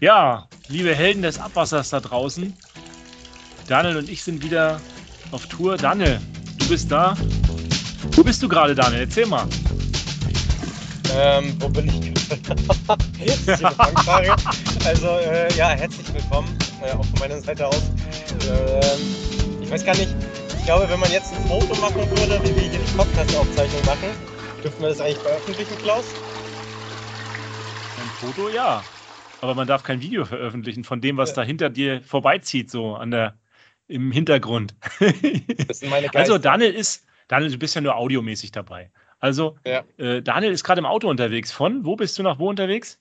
Ja, liebe Helden des Abwassers da draußen, Daniel und ich sind wieder auf Tour. Daniel, du bist da. Wo bist du gerade, Daniel? Erzähl mal. Ähm, wo bin ich gerade? ist die. Also, äh, ja, herzlich willkommen, äh, auch von meiner Seite aus. Ähm, ich weiß gar nicht, ich glaube, wenn man jetzt ein Foto machen würde, wie wir hier die Podcast-Aufzeichnung machen, dürfen wir das eigentlich veröffentlichen, Klaus? Ein Foto, ja. Aber man darf kein Video veröffentlichen von dem, was da hinter dir vorbeizieht, so an der, im Hintergrund. Das sind meine Geister. Also Daniel ist, Daniel, du bist ja nur audiomäßig dabei. Also ja. äh, Daniel ist gerade im Auto unterwegs. Von wo bist du nach wo unterwegs?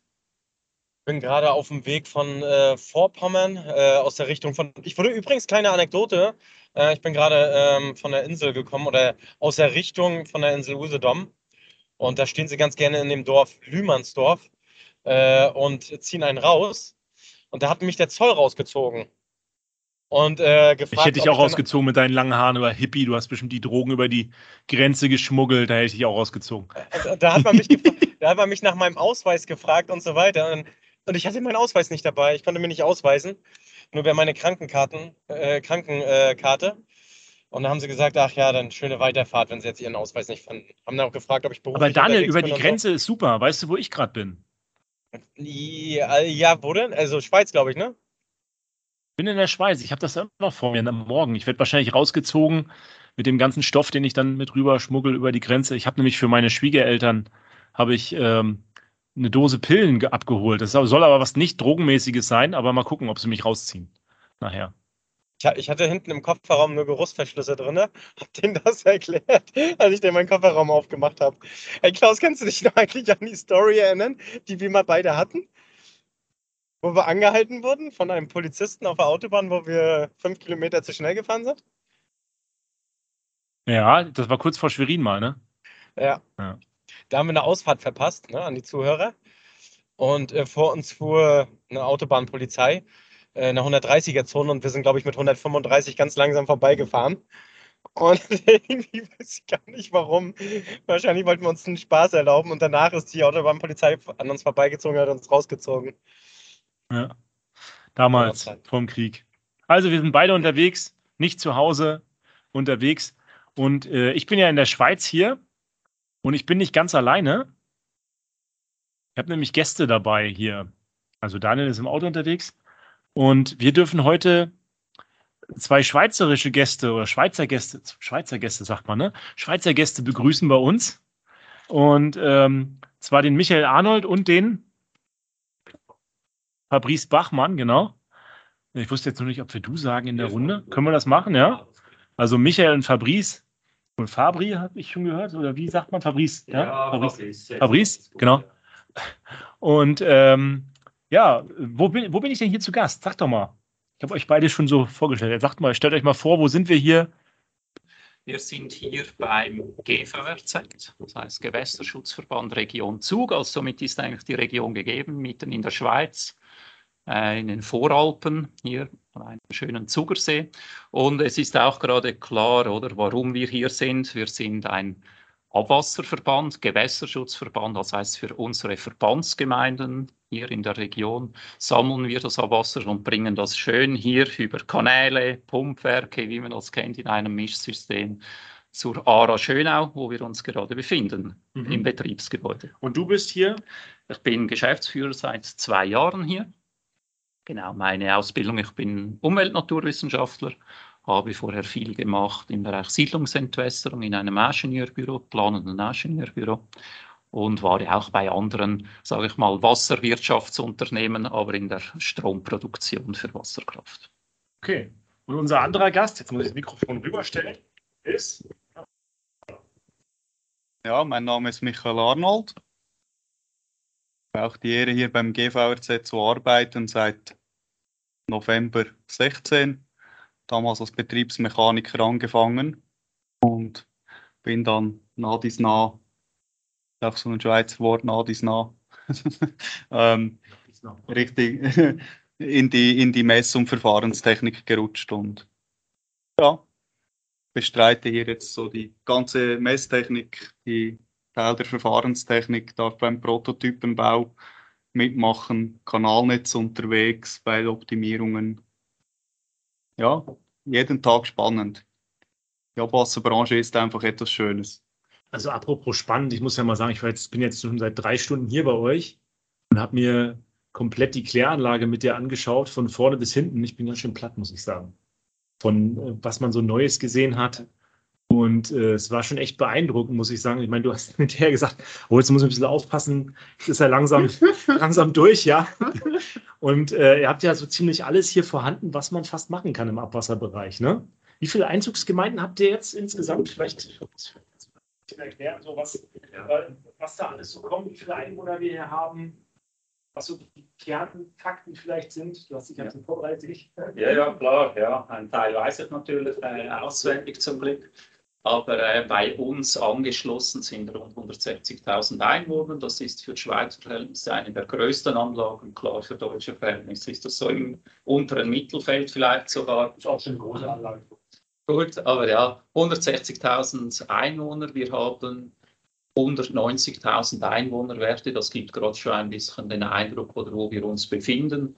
Ich bin gerade auf dem Weg von äh, Vorpommern äh, aus der Richtung von. Ich wurde übrigens kleine Anekdote. Äh, ich bin gerade ähm, von der Insel gekommen oder aus der Richtung von der Insel Usedom. Und da stehen sie ganz gerne in dem Dorf Lühmannsdorf äh, und ziehen einen raus. Und da hat mich der Zoll rausgezogen. Und äh, gefragt. Ich hätte dich auch rausgezogen mit deinen langen Haaren über Hippie. Du hast bestimmt die Drogen über die Grenze geschmuggelt. Da hätte ich dich auch rausgezogen. Äh, da, hat man mich da hat man mich nach meinem Ausweis gefragt und so weiter. Und, und, ich hatte meinen Ausweis nicht dabei. Ich konnte mir nicht ausweisen. Nur bei meine Krankenkarten, äh, Krankenkarte. Und dann haben sie gesagt, ach ja, dann schöne Weiterfahrt, wenn sie jetzt ihren Ausweis nicht fanden. Haben dann auch gefragt, ob ich beruflich Aber Daniel, über die Grenze so. ist super. Weißt du, wo ich gerade bin? Ja, ja, wo denn? Also Schweiz, glaube ich, ne? bin in der Schweiz. Ich habe das immer noch vor mir am Morgen. Ich werde wahrscheinlich rausgezogen mit dem ganzen Stoff, den ich dann mit rüber schmuggel über die Grenze. Ich habe nämlich für meine Schwiegereltern habe ich ähm, eine Dose Pillen abgeholt. Das soll aber was nicht drogenmäßiges sein, aber mal gucken, ob sie mich rausziehen. Nachher. Ich hatte hinten im Kofferraum nur Geruchsverschlüsse drin, hab denen das erklärt, als ich dir meinen Kofferraum aufgemacht habe. Hey Klaus, kannst du dich noch eigentlich an die Story erinnern, die wir mal beide hatten? Wo wir angehalten wurden von einem Polizisten auf der Autobahn, wo wir fünf Kilometer zu schnell gefahren sind? Ja, das war kurz vor Schwerin mal, ne? Ja. ja. Da haben wir eine Ausfahrt verpasst, ne, an die Zuhörer. Und äh, vor uns fuhr eine Autobahnpolizei äh, eine 130er-Zone und wir sind, glaube ich, mit 135 ganz langsam vorbeigefahren. Und irgendwie weiß ich gar nicht warum. Wahrscheinlich wollten wir uns einen Spaß erlauben und danach ist die Autobahnpolizei an uns vorbeigezogen und hat uns rausgezogen. Ja. Damals, vor dem Krieg. Also, wir sind beide unterwegs, nicht zu Hause unterwegs. Und äh, ich bin ja in der Schweiz hier und ich bin nicht ganz alleine. Ich habe nämlich Gäste dabei hier. Also, Daniel ist im Auto unterwegs und wir dürfen heute zwei schweizerische Gäste oder Schweizer Gäste, Schweizer Gäste sagt man, ne? Schweizer Gäste begrüßen bei uns. Und ähm, zwar den Michael Arnold und den Fabrice Bachmann, genau. Ich wusste jetzt noch nicht, ob wir du sagen in der Runde. Können wir das machen, ja? Also Michael und Fabrice. Und Fabri habe ich schon gehört, oder wie sagt man Fabrice? Ja, ja Fabrice. Fabrice, genau. Und ähm, ja, wo bin, wo bin ich denn hier zu Gast? Sag doch mal. Ich habe euch beide schon so vorgestellt. Sagt mal, stellt euch mal vor, wo sind wir hier? Wir sind hier beim GVRZ, das heißt Gewässerschutzverband Region Zug. Also somit ist eigentlich die Region gegeben, mitten in der Schweiz äh, in den Voralpen, hier an einem schönen Zugersee. Und es ist auch gerade klar, oder, warum wir hier sind. Wir sind ein Abwasserverband, Gewässerschutzverband, das heißt für unsere Verbandsgemeinden hier in der Region sammeln wir das Abwasser und bringen das schön hier über Kanäle, Pumpwerke, wie man das kennt, in einem Mischsystem zur ARA Schönau, wo wir uns gerade befinden, mhm. im Betriebsgebäude. Und du bist hier? Ich bin Geschäftsführer seit zwei Jahren hier. Genau, meine Ausbildung, ich bin Umweltnaturwissenschaftler, habe vorher viel gemacht im Bereich Siedlungsentwässerung in einem Ingenieurbüro, planenden Ingenieurbüro und war auch bei anderen, sage ich mal, Wasserwirtschaftsunternehmen, aber in der Stromproduktion für Wasserkraft. Okay. Und unser anderer Gast, jetzt muss ich das Mikrofon rüberstellen, ist. Ja, mein Name ist Michael Arnold. Ich habe auch die Ehre, hier beim GVRZ zu arbeiten seit November 16, damals als Betriebsmechaniker angefangen und bin dann nah dies nah, auch so ein Schweizer Wort, nah dies nah, ähm, richtig in die, in die Mess- und Verfahrenstechnik gerutscht und ja, bestreite hier jetzt so die ganze Messtechnik, die Teil der Verfahrenstechnik, darf beim Prototypenbau mitmachen, Kanalnetz unterwegs bei Optimierungen. Ja, jeden Tag spannend. Die Abwasserbranche ist einfach etwas Schönes. Also apropos spannend, ich muss ja mal sagen, ich jetzt, bin jetzt schon seit drei Stunden hier bei euch und habe mir komplett die Kläranlage mit dir angeschaut, von vorne bis hinten. Ich bin ganz schön platt, muss ich sagen. Von äh, was man so Neues gesehen hat. Und äh, es war schon echt beeindruckend, muss ich sagen. Ich meine, du hast hinterher gesagt, oh, jetzt muss ich ein bisschen aufpassen, jetzt ist er langsam, langsam durch, ja. Und äh, ihr habt ja so ziemlich alles hier vorhanden, was man fast machen kann im Abwasserbereich, ne? Wie viele Einzugsgemeinden habt ihr jetzt insgesamt? Vielleicht erklären, so was, was da alles so kommt, wie viele Einwohner wir hier haben was so die Kernfakten vielleicht sind. Du hast dich ja ein vorbereitet. Ja, ja, klar. Ja. Ein Teil weiß ich natürlich äh, auswendig zum Glück. Aber äh, bei uns angeschlossen sind rund 160.000 Einwohner. Das ist für Schweizer Verhältnisse eine der größten Anlagen. Klar, für deutsche Verhältnisse ist das so im unteren Mittelfeld vielleicht sogar. Das ist auch schon eine große Anlage. Gut, aber ja, 160.000 Einwohner. Wir haben 190.000 Einwohnerwerte. Das gibt gerade schon ein bisschen den Eindruck, oder wo wir uns befinden.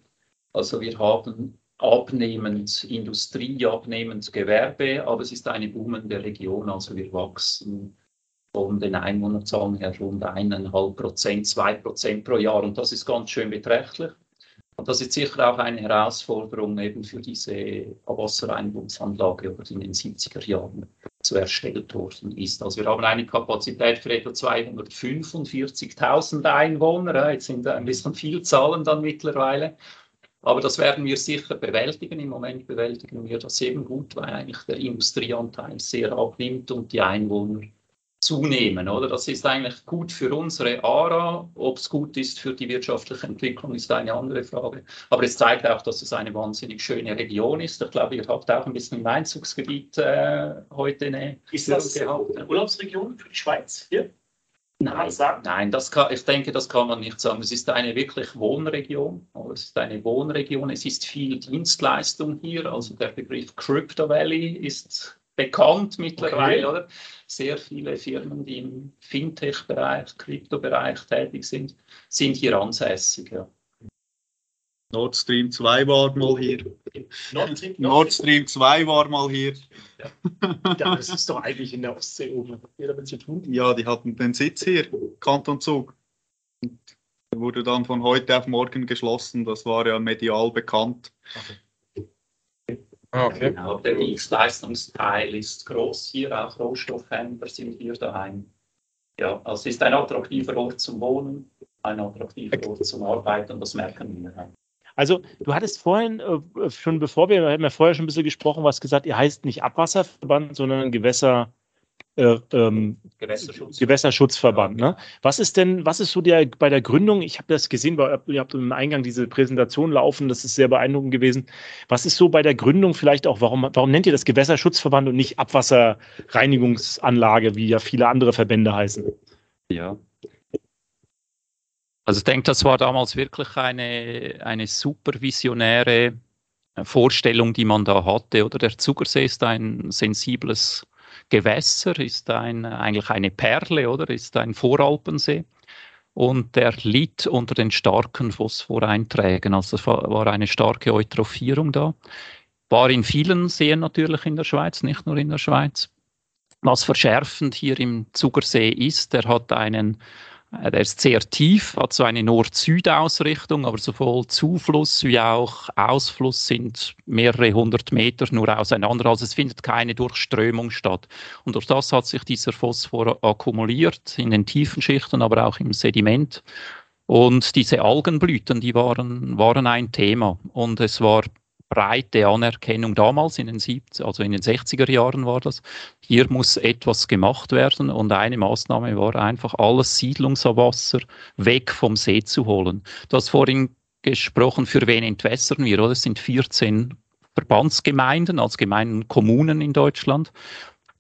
Also wir haben abnehmend Industrie, abnehmend Gewerbe, aber es ist eine boomende Region. Also wir wachsen von den Einwohnerzahlen her rund eineinhalb Prozent, zwei Prozent pro Jahr und das ist ganz schön beträchtlich. Und das ist sicher auch eine Herausforderung eben für diese Wasserreinigungsanlage, die in den 70er Jahren zu erstellt worden ist. Also wir haben eine Kapazität für etwa 245.000 Einwohner. Jetzt sind ein bisschen viel Zahlen dann mittlerweile. Aber das werden wir sicher bewältigen. Im Moment bewältigen wir das eben gut, weil eigentlich der Industrieanteil sehr abnimmt und die Einwohner zunehmen. Oder? Das ist eigentlich gut für unsere ARA. Ob es gut ist für die wirtschaftliche Entwicklung, ist eine andere Frage. Aber es zeigt auch, dass es eine wahnsinnig schöne Region ist. Ich glaube, ihr habt auch ein bisschen im Einzugsgebiet äh, heute eine Ist das gehabt. eine Urlaubsregion für die Schweiz hier? Nein, nein das kann, ich denke, das kann man nicht sagen. Es ist eine wirklich Wohnregion. Es ist eine Wohnregion. Es ist viel Dienstleistung hier. Also der Begriff Crypto Valley ist bekannt mittlerweile, okay. oder? Sehr viele Firmen, die im Fintech-Bereich, Kryptobereich tätig sind, sind hier ansässig. Ja. Nord Stream 2 war mal hier. Nord Stream, Nord Stream 2 war mal hier. Ja. ja. das ist doch eigentlich in der Ostsee oben. damit zu tun. Ja, die hatten den Sitz hier, Kanton Zug. Und wurde dann von heute auf morgen geschlossen. Das war ja medial bekannt. Okay. Ah, okay. Genau, der Dienstleistungsteil ist groß hier, auch Rohstoffhändler sind hier daheim. Ja, also es ist ein attraktiver Ort zum Wohnen, ein attraktiver Ort zum Arbeiten, das merken wir. Also du hattest vorhin, äh, schon bevor wir, wir haben ja vorher schon ein bisschen gesprochen, was gesagt, ihr heißt nicht Abwasserverband, sondern Gewässer, äh, ähm, Gewässerschutz. Gewässerschutzverband. Ne? Was ist denn, was ist so der bei der Gründung? Ich habe das gesehen, ihr habt im Eingang diese Präsentation laufen, das ist sehr beeindruckend gewesen. Was ist so bei der Gründung vielleicht auch, warum, warum nennt ihr das Gewässerschutzverband und nicht Abwasserreinigungsanlage, wie ja viele andere Verbände heißen? Ja. Also ich denke, das war damals wirklich eine, eine supervisionäre Vorstellung, die man da hatte. Oder der Zugersee ist ein sensibles Gewässer, ist ein, eigentlich eine Perle, oder? Ist ein Voralpensee. Und der litt unter den starken Phosphoreinträgen. Also es war eine starke Eutrophierung da. War in vielen Seen natürlich in der Schweiz, nicht nur in der Schweiz. Was verschärfend hier im Zugersee ist, der hat einen der ist sehr tief, hat so eine Nord-Süd-Ausrichtung, aber sowohl Zufluss wie auch Ausfluss sind mehrere hundert Meter nur auseinander. Also es findet keine Durchströmung statt. Und durch das hat sich dieser Phosphor akkumuliert in den tiefen Schichten, aber auch im Sediment. Und diese Algenblüten, die waren, waren ein Thema. Und es war breite Anerkennung damals in den 70, also in den 60er Jahren war das. Hier muss etwas gemacht werden und eine Maßnahme war einfach alles Siedlungsabwasser weg vom See zu holen. Du hast vorhin gesprochen, für wen entwässern wir, oder? Es sind 14 Verbandsgemeinden, als Gemeinden Kommunen in Deutschland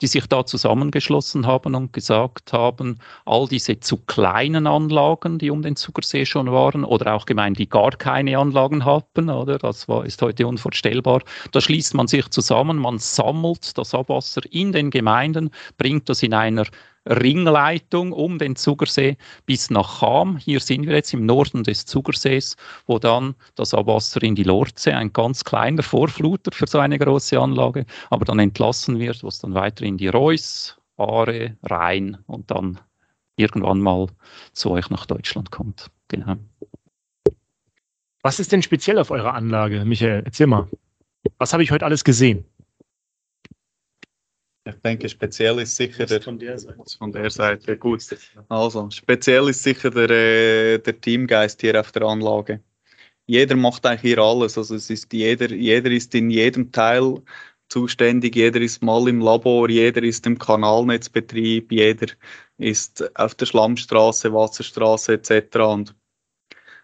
die sich da zusammengeschlossen haben und gesagt haben, all diese zu kleinen Anlagen, die um den Zuckersee schon waren, oder auch Gemeinden, die gar keine Anlagen hatten, oder? Das war, ist heute unvorstellbar, da schließt man sich zusammen, man sammelt das Abwasser in den Gemeinden, bringt das in einer Ringleitung um den Zugersee bis nach Cham. Hier sind wir jetzt im Norden des Zugersees, wo dann das Abwasser in die Lordsee, ein ganz kleiner Vorfluter für so eine große Anlage, aber dann entlassen wird, wo es dann weiter in die Reuss, Aare, Rhein und dann irgendwann mal zu euch nach Deutschland kommt. Genau. Was ist denn speziell auf eurer Anlage, Michael? Erzähl mal. Was habe ich heute alles gesehen? Ich denke, speziell ist sicher der. Von der Seite. Von der Seite, gut. Also, speziell ist sicher der, äh, der Teamgeist hier auf der Anlage. Jeder macht eigentlich hier alles. Also, es ist jeder, jeder ist in jedem Teil zuständig, jeder ist mal im Labor, jeder ist im Kanalnetzbetrieb, jeder ist auf der Schlammstraße, Wasserstraße etc. Und,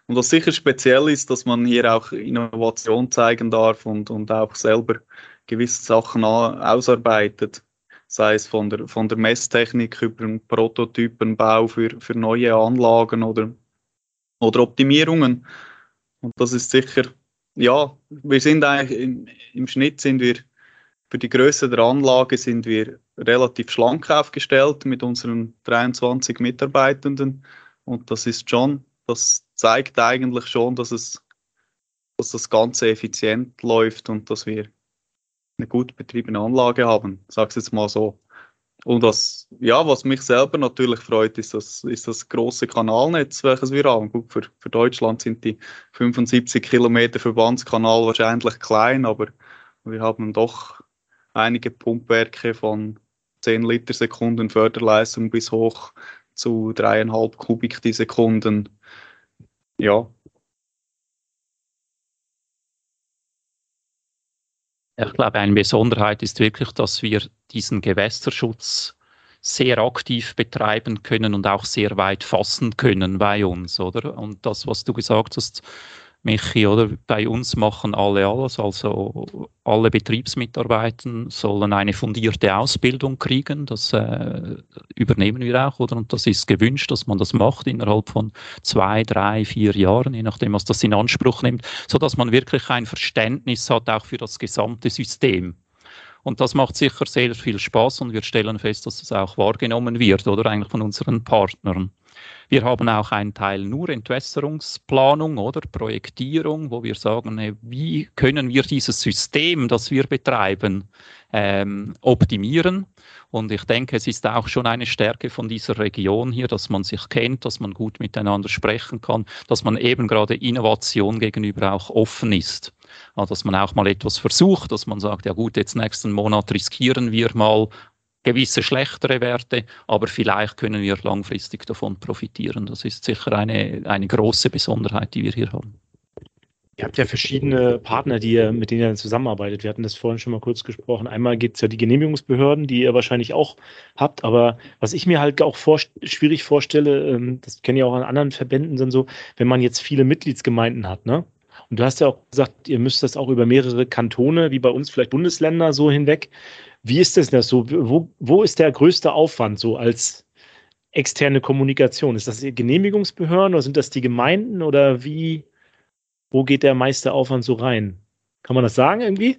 und was sicher speziell ist, dass man hier auch Innovation zeigen darf und, und auch selber gewisse Sachen ausarbeitet sei es von der, von der Messtechnik über den Prototypenbau für, für neue Anlagen oder, oder Optimierungen. Und das ist sicher, ja, wir sind eigentlich im, im Schnitt sind wir für die Größe der Anlage sind wir relativ schlank aufgestellt mit unseren 23 Mitarbeitenden. Und das ist schon, das zeigt eigentlich schon, dass es, dass das Ganze effizient läuft und dass wir eine gut betriebene Anlage haben, sag's jetzt mal so. Und was, ja, was mich selber natürlich freut, ist das, ist das große Kanalnetz, welches wir haben. Gut, für, für Deutschland sind die 75 Kilometer Verbandskanal wahrscheinlich klein, aber wir haben doch einige Pumpwerke von 10 Liter Sekunden Förderleistung bis hoch zu dreieinhalb Kubik die Sekunden. Ja, Ich glaube, eine Besonderheit ist wirklich, dass wir diesen Gewässerschutz sehr aktiv betreiben können und auch sehr weit fassen können bei uns, oder? Und das, was du gesagt hast, Michi, oder? Bei uns machen alle alles, also alle Betriebsmitarbeiter sollen eine fundierte Ausbildung kriegen. Das äh, übernehmen wir auch, oder? Und das ist gewünscht, dass man das macht innerhalb von zwei, drei, vier Jahren, je nachdem, was das in Anspruch nimmt, so dass man wirklich ein Verständnis hat auch für das gesamte System. Und das macht sicher sehr viel Spaß und wir stellen fest, dass das auch wahrgenommen wird, oder eigentlich von unseren Partnern. Wir haben auch einen Teil nur Entwässerungsplanung oder Projektierung, wo wir sagen, wie können wir dieses System, das wir betreiben, ähm, optimieren. Und ich denke, es ist auch schon eine Stärke von dieser Region hier, dass man sich kennt, dass man gut miteinander sprechen kann, dass man eben gerade Innovation gegenüber auch offen ist. Also, dass man auch mal etwas versucht, dass man sagt, ja gut, jetzt nächsten Monat riskieren wir mal gewisse schlechtere Werte, aber vielleicht können wir langfristig davon profitieren. Das ist sicher eine, eine große Besonderheit, die wir hier haben. Ihr habt ja verschiedene Partner, die ihr, mit denen ihr zusammenarbeitet. Wir hatten das vorhin schon mal kurz gesprochen. Einmal gibt es ja die Genehmigungsbehörden, die ihr wahrscheinlich auch habt. Aber was ich mir halt auch vor, schwierig vorstelle, ähm, das kenne ich auch an anderen Verbänden, sind so, wenn man jetzt viele Mitgliedsgemeinden hat, ne? Und du hast ja auch gesagt, ihr müsst das auch über mehrere Kantone, wie bei uns vielleicht Bundesländer so hinweg. Wie ist das denn so? Wo, wo ist der größte Aufwand so als externe Kommunikation? Ist das die Genehmigungsbehörden oder sind das die Gemeinden oder wie, wo geht der meiste Aufwand so rein? Kann man das sagen irgendwie?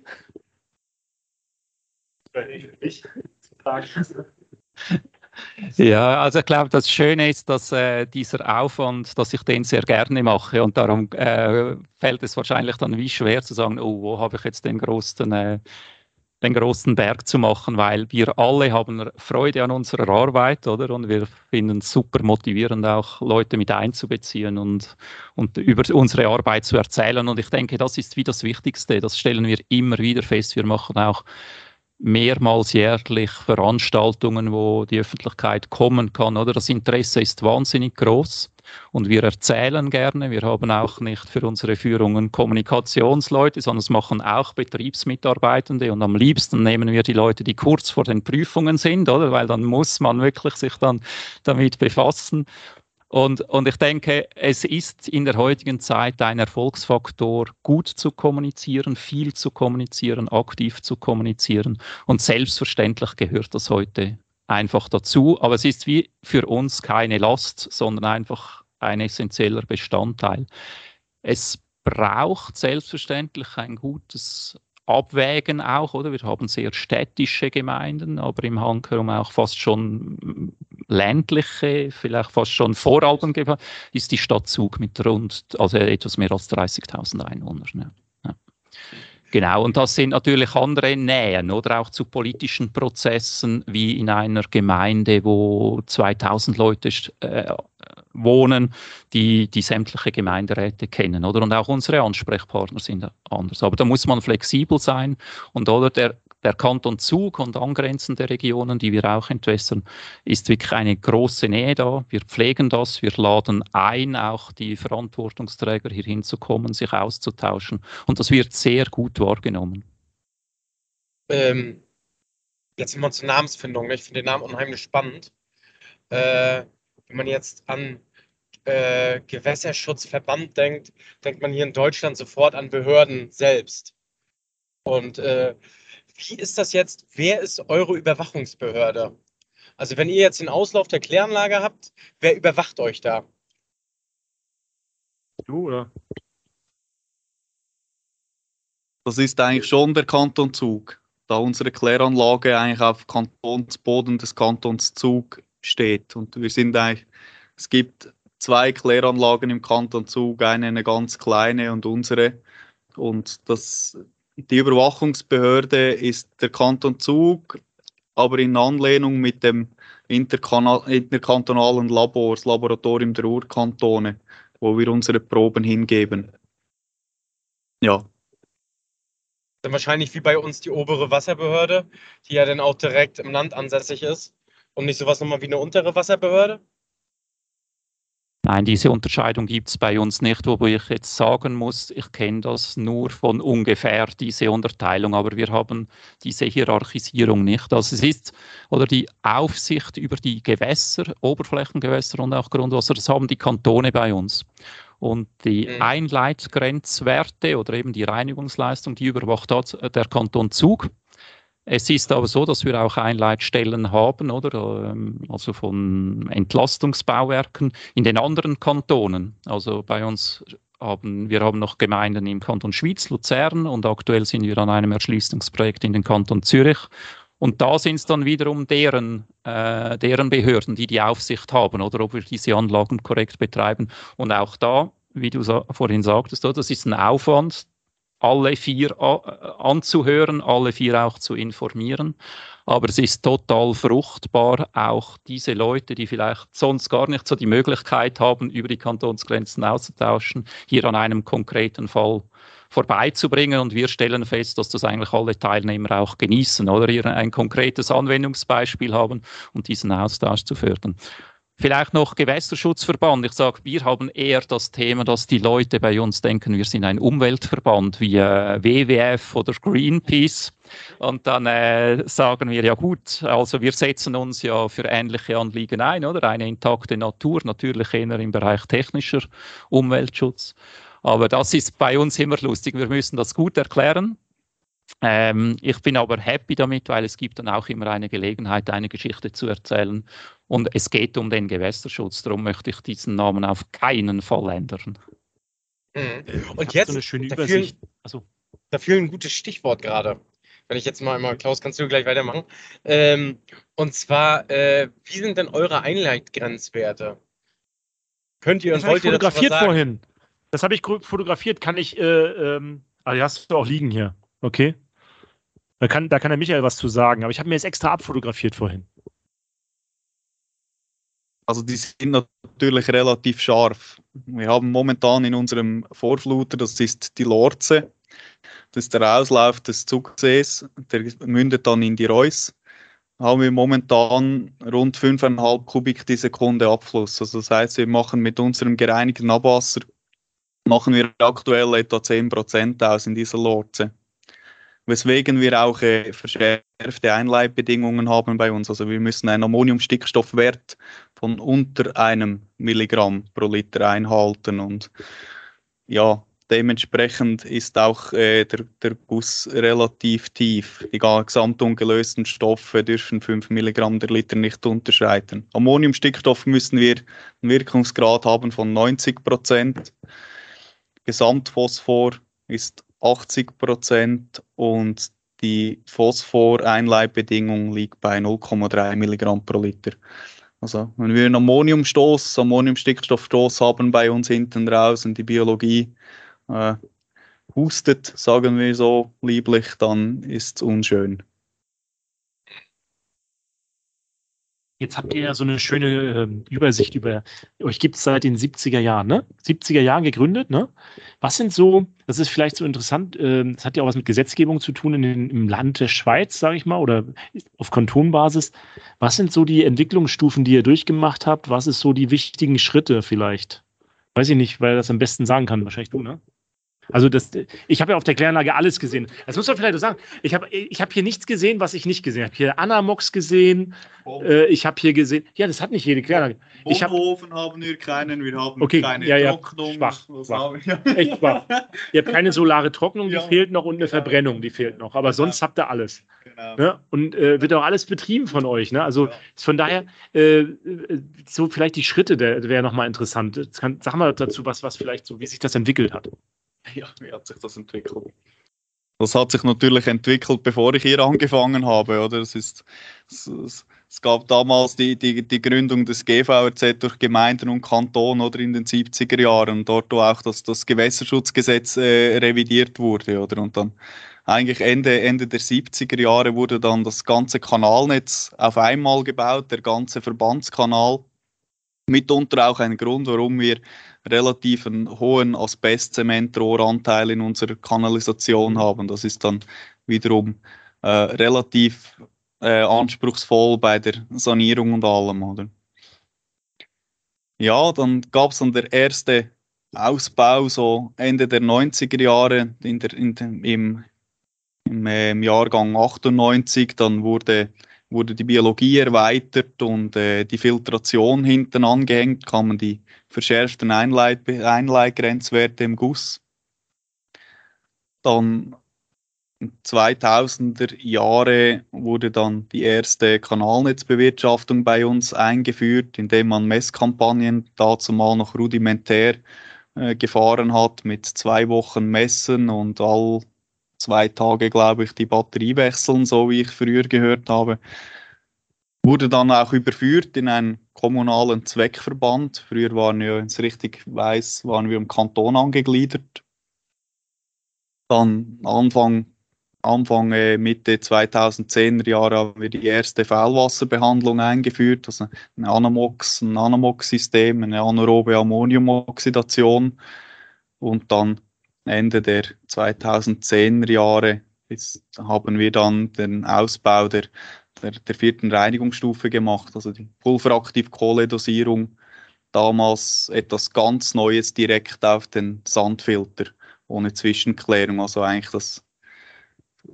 Ja, also ich glaube, das Schöne ist, dass äh, dieser Aufwand, dass ich den sehr gerne mache und darum äh, fällt es wahrscheinlich dann wie schwer zu sagen, oh, wo habe ich jetzt den größten äh, den großen Berg zu machen, weil wir alle haben Freude an unserer Arbeit, oder? Und wir finden es super motivierend, auch Leute mit einzubeziehen und, und über unsere Arbeit zu erzählen. Und ich denke, das ist wie das Wichtigste. Das stellen wir immer wieder fest. Wir machen auch mehrmals jährlich Veranstaltungen, wo die Öffentlichkeit kommen kann, oder? Das Interesse ist wahnsinnig groß. Und wir erzählen gerne. Wir haben auch nicht für unsere Führungen Kommunikationsleute, sondern es machen auch Betriebsmitarbeitende. Und am liebsten nehmen wir die Leute, die kurz vor den Prüfungen sind, oder? Weil dann muss man wirklich sich dann damit befassen. Und, und ich denke, es ist in der heutigen Zeit ein Erfolgsfaktor, gut zu kommunizieren, viel zu kommunizieren, aktiv zu kommunizieren. Und selbstverständlich gehört das heute einfach dazu. Aber es ist wie für uns keine Last, sondern einfach ein essentieller Bestandteil. Es braucht selbstverständlich ein gutes abwägen auch, oder? Wir haben sehr städtische Gemeinden, aber im Hang herum auch fast schon ländliche, vielleicht fast schon Voralpen ist die Stadt Zug mit rund, also etwas mehr als 30.000 Einwohnern. Ja. Ja. Genau, und das sind natürlich andere Nähen oder auch zu politischen Prozessen wie in einer Gemeinde, wo 2000 Leute äh, wohnen, die die sämtliche Gemeinderäte kennen, oder? Und auch unsere Ansprechpartner sind anders. Aber da muss man flexibel sein und oder der der Kanton Zug und angrenzende Regionen, die wir auch entwässern, ist wirklich eine große Nähe da. Wir pflegen das, wir laden ein, auch die Verantwortungsträger hier hinzukommen, sich auszutauschen und das wird sehr gut wahrgenommen. Ähm, jetzt immer zur Namensfindung. Ich finde den Namen unheimlich spannend. Äh, wenn man jetzt an äh, Gewässerschutzverband denkt, denkt man hier in Deutschland sofort an Behörden selbst. Und äh, wie ist das jetzt? Wer ist eure Überwachungsbehörde? Also wenn ihr jetzt den Auslauf der Kläranlage habt, wer überwacht euch da? Du oder? Das ist eigentlich schon der Kanton Zug, da unsere Kläranlage eigentlich auf Kantonsboden des Kantons Zug steht. Und wir sind eigentlich, es gibt zwei Kläranlagen im Kanton Zug, eine eine ganz kleine und unsere. Und das die Überwachungsbehörde ist der Kanton Zug, aber in Anlehnung mit dem interkantonalen Labor, das Laboratorium der Urkantone, wo wir unsere Proben hingeben. Ja. Dann wahrscheinlich wie bei uns die obere Wasserbehörde, die ja dann auch direkt im Land ansässig ist und nicht sowas nochmal wie eine untere Wasserbehörde? Nein, diese Unterscheidung gibt es bei uns nicht, wobei ich jetzt sagen muss, ich kenne das nur von ungefähr, diese Unterteilung, aber wir haben diese Hierarchisierung nicht. Also es ist, oder die Aufsicht über die Gewässer, Oberflächengewässer und auch Grundwasser, das haben die Kantone bei uns. Und die mhm. Einleitgrenzwerte oder eben die Reinigungsleistung, die überwacht der Kanton Zug. Es ist aber so, dass wir auch Einleitstellen haben, oder? Ähm, also von Entlastungsbauwerken in den anderen Kantonen. Also bei uns haben wir haben noch Gemeinden im Kanton Schwyz, Luzern und aktuell sind wir an einem Erschließungsprojekt in den Kanton Zürich. Und da sind es dann wiederum deren, äh, deren Behörden, die die Aufsicht haben, oder ob wir diese Anlagen korrekt betreiben. Und auch da, wie du vorhin sagtest, das ist ein Aufwand, alle vier anzuhören, alle vier auch zu informieren. Aber es ist total fruchtbar, auch diese Leute, die vielleicht sonst gar nicht so die Möglichkeit haben, über die Kantonsgrenzen auszutauschen, hier an einem konkreten Fall vorbeizubringen. Und wir stellen fest, dass das eigentlich alle Teilnehmer auch genießen oder hier ein konkretes Anwendungsbeispiel haben und diesen Austausch zu fördern. Vielleicht noch Gewässerschutzverband. Ich sage, wir haben eher das Thema, dass die Leute bei uns denken, wir sind ein Umweltverband wie äh, WWF oder Greenpeace. Und dann äh, sagen wir, ja gut, also wir setzen uns ja für ähnliche Anliegen ein, oder? Eine intakte Natur, natürlich eher im Bereich technischer Umweltschutz. Aber das ist bei uns immer lustig. Wir müssen das gut erklären. Ähm, ich bin aber happy damit, weil es gibt dann auch immer eine Gelegenheit, eine Geschichte zu erzählen. Und es geht um den Gewässerschutz. Darum möchte ich diesen Namen auf keinen Fall ändern. Mhm. Und jetzt, so eine schöne dafür, Übersicht. Also. dafür ein gutes Stichwort gerade. Wenn ich jetzt mal einmal, Klaus, kannst du gleich weitermachen. Ähm, und zwar, äh, wie sind denn eure Einleitgrenzwerte? Könnt ihr und wollt ihr fotografiert vorhin. Das habe ich fotografiert. Kann ich, äh, ähm, ah, die hast du auch liegen hier. Okay. Da kann, da kann der Michael was zu sagen, aber ich habe mir jetzt extra abfotografiert vorhin. Also die sind natürlich relativ scharf. Wir haben momentan in unserem Vorfluter, das ist die Lorze, das ist der Auslauf des Zugsees, der mündet dann in die Reuss. Haben wir momentan rund 5,5 Kubik die Sekunde Abfluss. Also das heißt, wir machen mit unserem gereinigten Abwasser machen wir aktuell etwa 10% aus in dieser Lorze weswegen wir auch äh, verschärfte Einleibbedingungen haben bei uns. Also wir müssen einen Ammoniumstickstoffwert von unter einem Milligramm pro Liter einhalten und ja, dementsprechend ist auch äh, der, der Guss relativ tief. Die gesamt ungelösten Stoffe dürfen 5 Milligramm der Liter nicht unterschreiten. Ammoniumstickstoff müssen wir einen Wirkungsgrad haben von 90 Prozent. Gesamtphosphor ist 80 Prozent und die Phosphor-Einleibbedingung liegt bei 0,3 Milligramm pro Liter. Also wenn wir einen Ammoniumstoß, Ammoniumstickstoffstoß haben bei uns hinten raus und die Biologie äh, hustet, sagen wir so lieblich, dann ist es unschön. Jetzt habt ihr ja so eine schöne äh, Übersicht über, euch gibt es seit den 70er Jahren, ne? 70er Jahren gegründet, ne? Was sind so, das ist vielleicht so interessant, äh, das hat ja auch was mit Gesetzgebung zu tun in den, im Land der Schweiz, sage ich mal, oder auf Kantonbasis. Was sind so die Entwicklungsstufen, die ihr durchgemacht habt? Was ist so die wichtigen Schritte vielleicht? Weiß ich nicht, weil das am besten sagen kann, wahrscheinlich du, ne? Also das, ich habe ja auf der Kläranlage alles gesehen. Das muss man vielleicht auch sagen. Ich habe ich hab hier nichts gesehen, was ich nicht gesehen habe. Hier Anamox gesehen. Äh, ich habe hier gesehen. Ja, das hat nicht jede Kläranlage. Ich hab, haben wir keinen. Wir haben okay, keine ja, ja, Trocknung. Schwach, schwach. Echt schwach. Ihr habt keine solare Trocknung, die ja, fehlt noch und eine Verbrennung, die fehlt noch. Aber genau. sonst habt ihr alles. Genau. Ne? Und äh, wird auch alles betrieben von euch. Ne? Also von daher äh, so vielleicht die Schritte, der wäre nochmal interessant. Kann, sag mal dazu was, was vielleicht so, wie sich das entwickelt hat. Ja, wie hat sich das entwickelt? Das hat sich natürlich entwickelt, bevor ich hier angefangen habe, oder? Es, ist, es, es gab damals die, die, die, Gründung des GVRZ durch Gemeinden und Kanton oder in den 70er Jahren, dort wo auch das, das Gewässerschutzgesetz äh, revidiert wurde, oder? Und dann eigentlich Ende, Ende der 70er Jahre wurde dann das ganze Kanalnetz auf einmal gebaut, der ganze Verbandskanal. Mitunter auch ein Grund, warum wir relativ einen hohen Asbest-Zementrohranteil in unserer Kanalisation haben. Das ist dann wiederum äh, relativ äh, anspruchsvoll bei der Sanierung und allem, oder? Ja, dann gab es dann der erste Ausbau so Ende der 90er Jahre in der, in dem, im, im, äh, im Jahrgang 98. Dann wurde wurde die Biologie erweitert und äh, die Filtration hinten angehängt, kamen die verschärften Einleit Einleitgrenzwerte im Guss. Dann 2000er Jahre wurde dann die erste Kanalnetzbewirtschaftung bei uns eingeführt, indem man Messkampagnen dazu mal noch rudimentär äh, gefahren hat mit zwei Wochen Messen und all zwei Tage, glaube ich, die Batterie wechseln, so wie ich früher gehört habe. Wurde dann auch überführt in einen kommunalen Zweckverband. Früher waren wir, wenn ich es richtig weiß, waren wir im Kanton angegliedert. Dann Anfang, Anfang äh, Mitte 2010er Jahre haben wir die erste Faulwasserbehandlung eingeführt, also ein Anamox, ein Anamox-System, eine anaerobe Ammoniumoxidation. Und dann Ende der 2010er Jahre ist, haben wir dann den Ausbau der, der, der vierten Reinigungsstufe gemacht, also die Pulveraktiv-Kohle-Dosierung. Damals etwas ganz Neues direkt auf den Sandfilter, ohne Zwischenklärung. Also eigentlich das,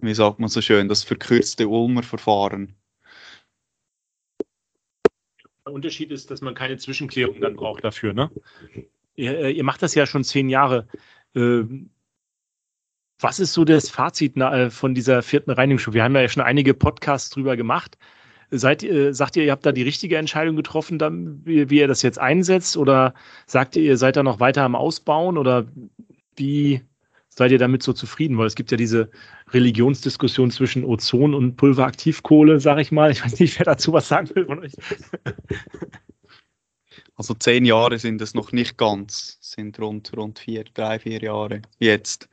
wie sagt man so schön, das verkürzte Ulmer Verfahren. Der Unterschied ist, dass man keine Zwischenklärung dann braucht dafür. Ne? Ihr, äh, ihr macht das ja schon zehn Jahre. Ähm, was ist so das Fazit äh, von dieser vierten Reinigungsstufe? Wir haben ja schon einige Podcasts drüber gemacht. Seid, äh, sagt ihr, ihr habt da die richtige Entscheidung getroffen, wie, wie, ihr das jetzt einsetzt? Oder sagt ihr, ihr seid da noch weiter am Ausbauen? Oder wie seid ihr damit so zufrieden? Weil es gibt ja diese Religionsdiskussion zwischen Ozon und Pulveraktivkohle, sage ich mal. Ich weiß nicht, wer dazu was sagen will von euch. Also zehn Jahre sind es noch nicht ganz, sind rund, rund vier, drei, vier Jahre jetzt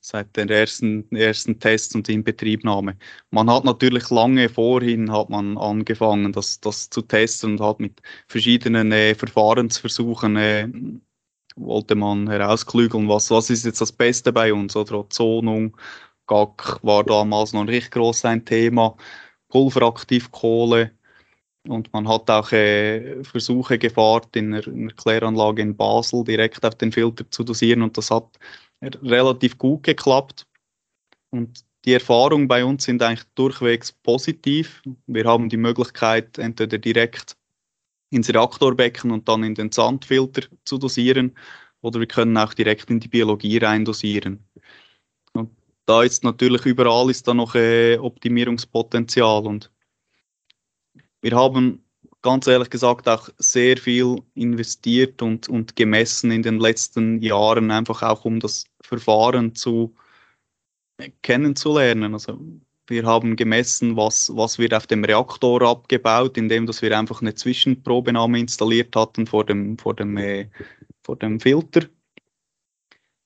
seit den ersten, ersten Tests und Inbetriebnahme. Man hat natürlich lange vorhin hat man angefangen, das, das zu testen und hat mit verschiedenen äh, Verfahrensversuchen äh, wollte man herausklügeln, was, was ist jetzt das Beste bei uns oder Ozonung, GAC war damals noch nicht groß ein Thema, Pulveraktivkohle, und man hat auch äh, Versuche gefahren, in einer, in einer Kläranlage in Basel direkt auf den Filter zu dosieren und das hat relativ gut geklappt. Und die Erfahrungen bei uns sind eigentlich durchwegs positiv. Wir haben die Möglichkeit, entweder direkt ins Reaktorbecken und dann in den Sandfilter zu dosieren oder wir können auch direkt in die Biologie rein dosieren. Und da ist natürlich überall ist da noch äh, Optimierungspotenzial und wir haben ganz ehrlich gesagt auch sehr viel investiert und, und gemessen in den letzten Jahren, einfach auch um das Verfahren zu kennenzulernen. Also wir haben gemessen, was, was wird auf dem Reaktor abgebaut, indem dass wir einfach eine Zwischenprobenahme installiert hatten vor dem, vor dem, äh, vor dem Filter.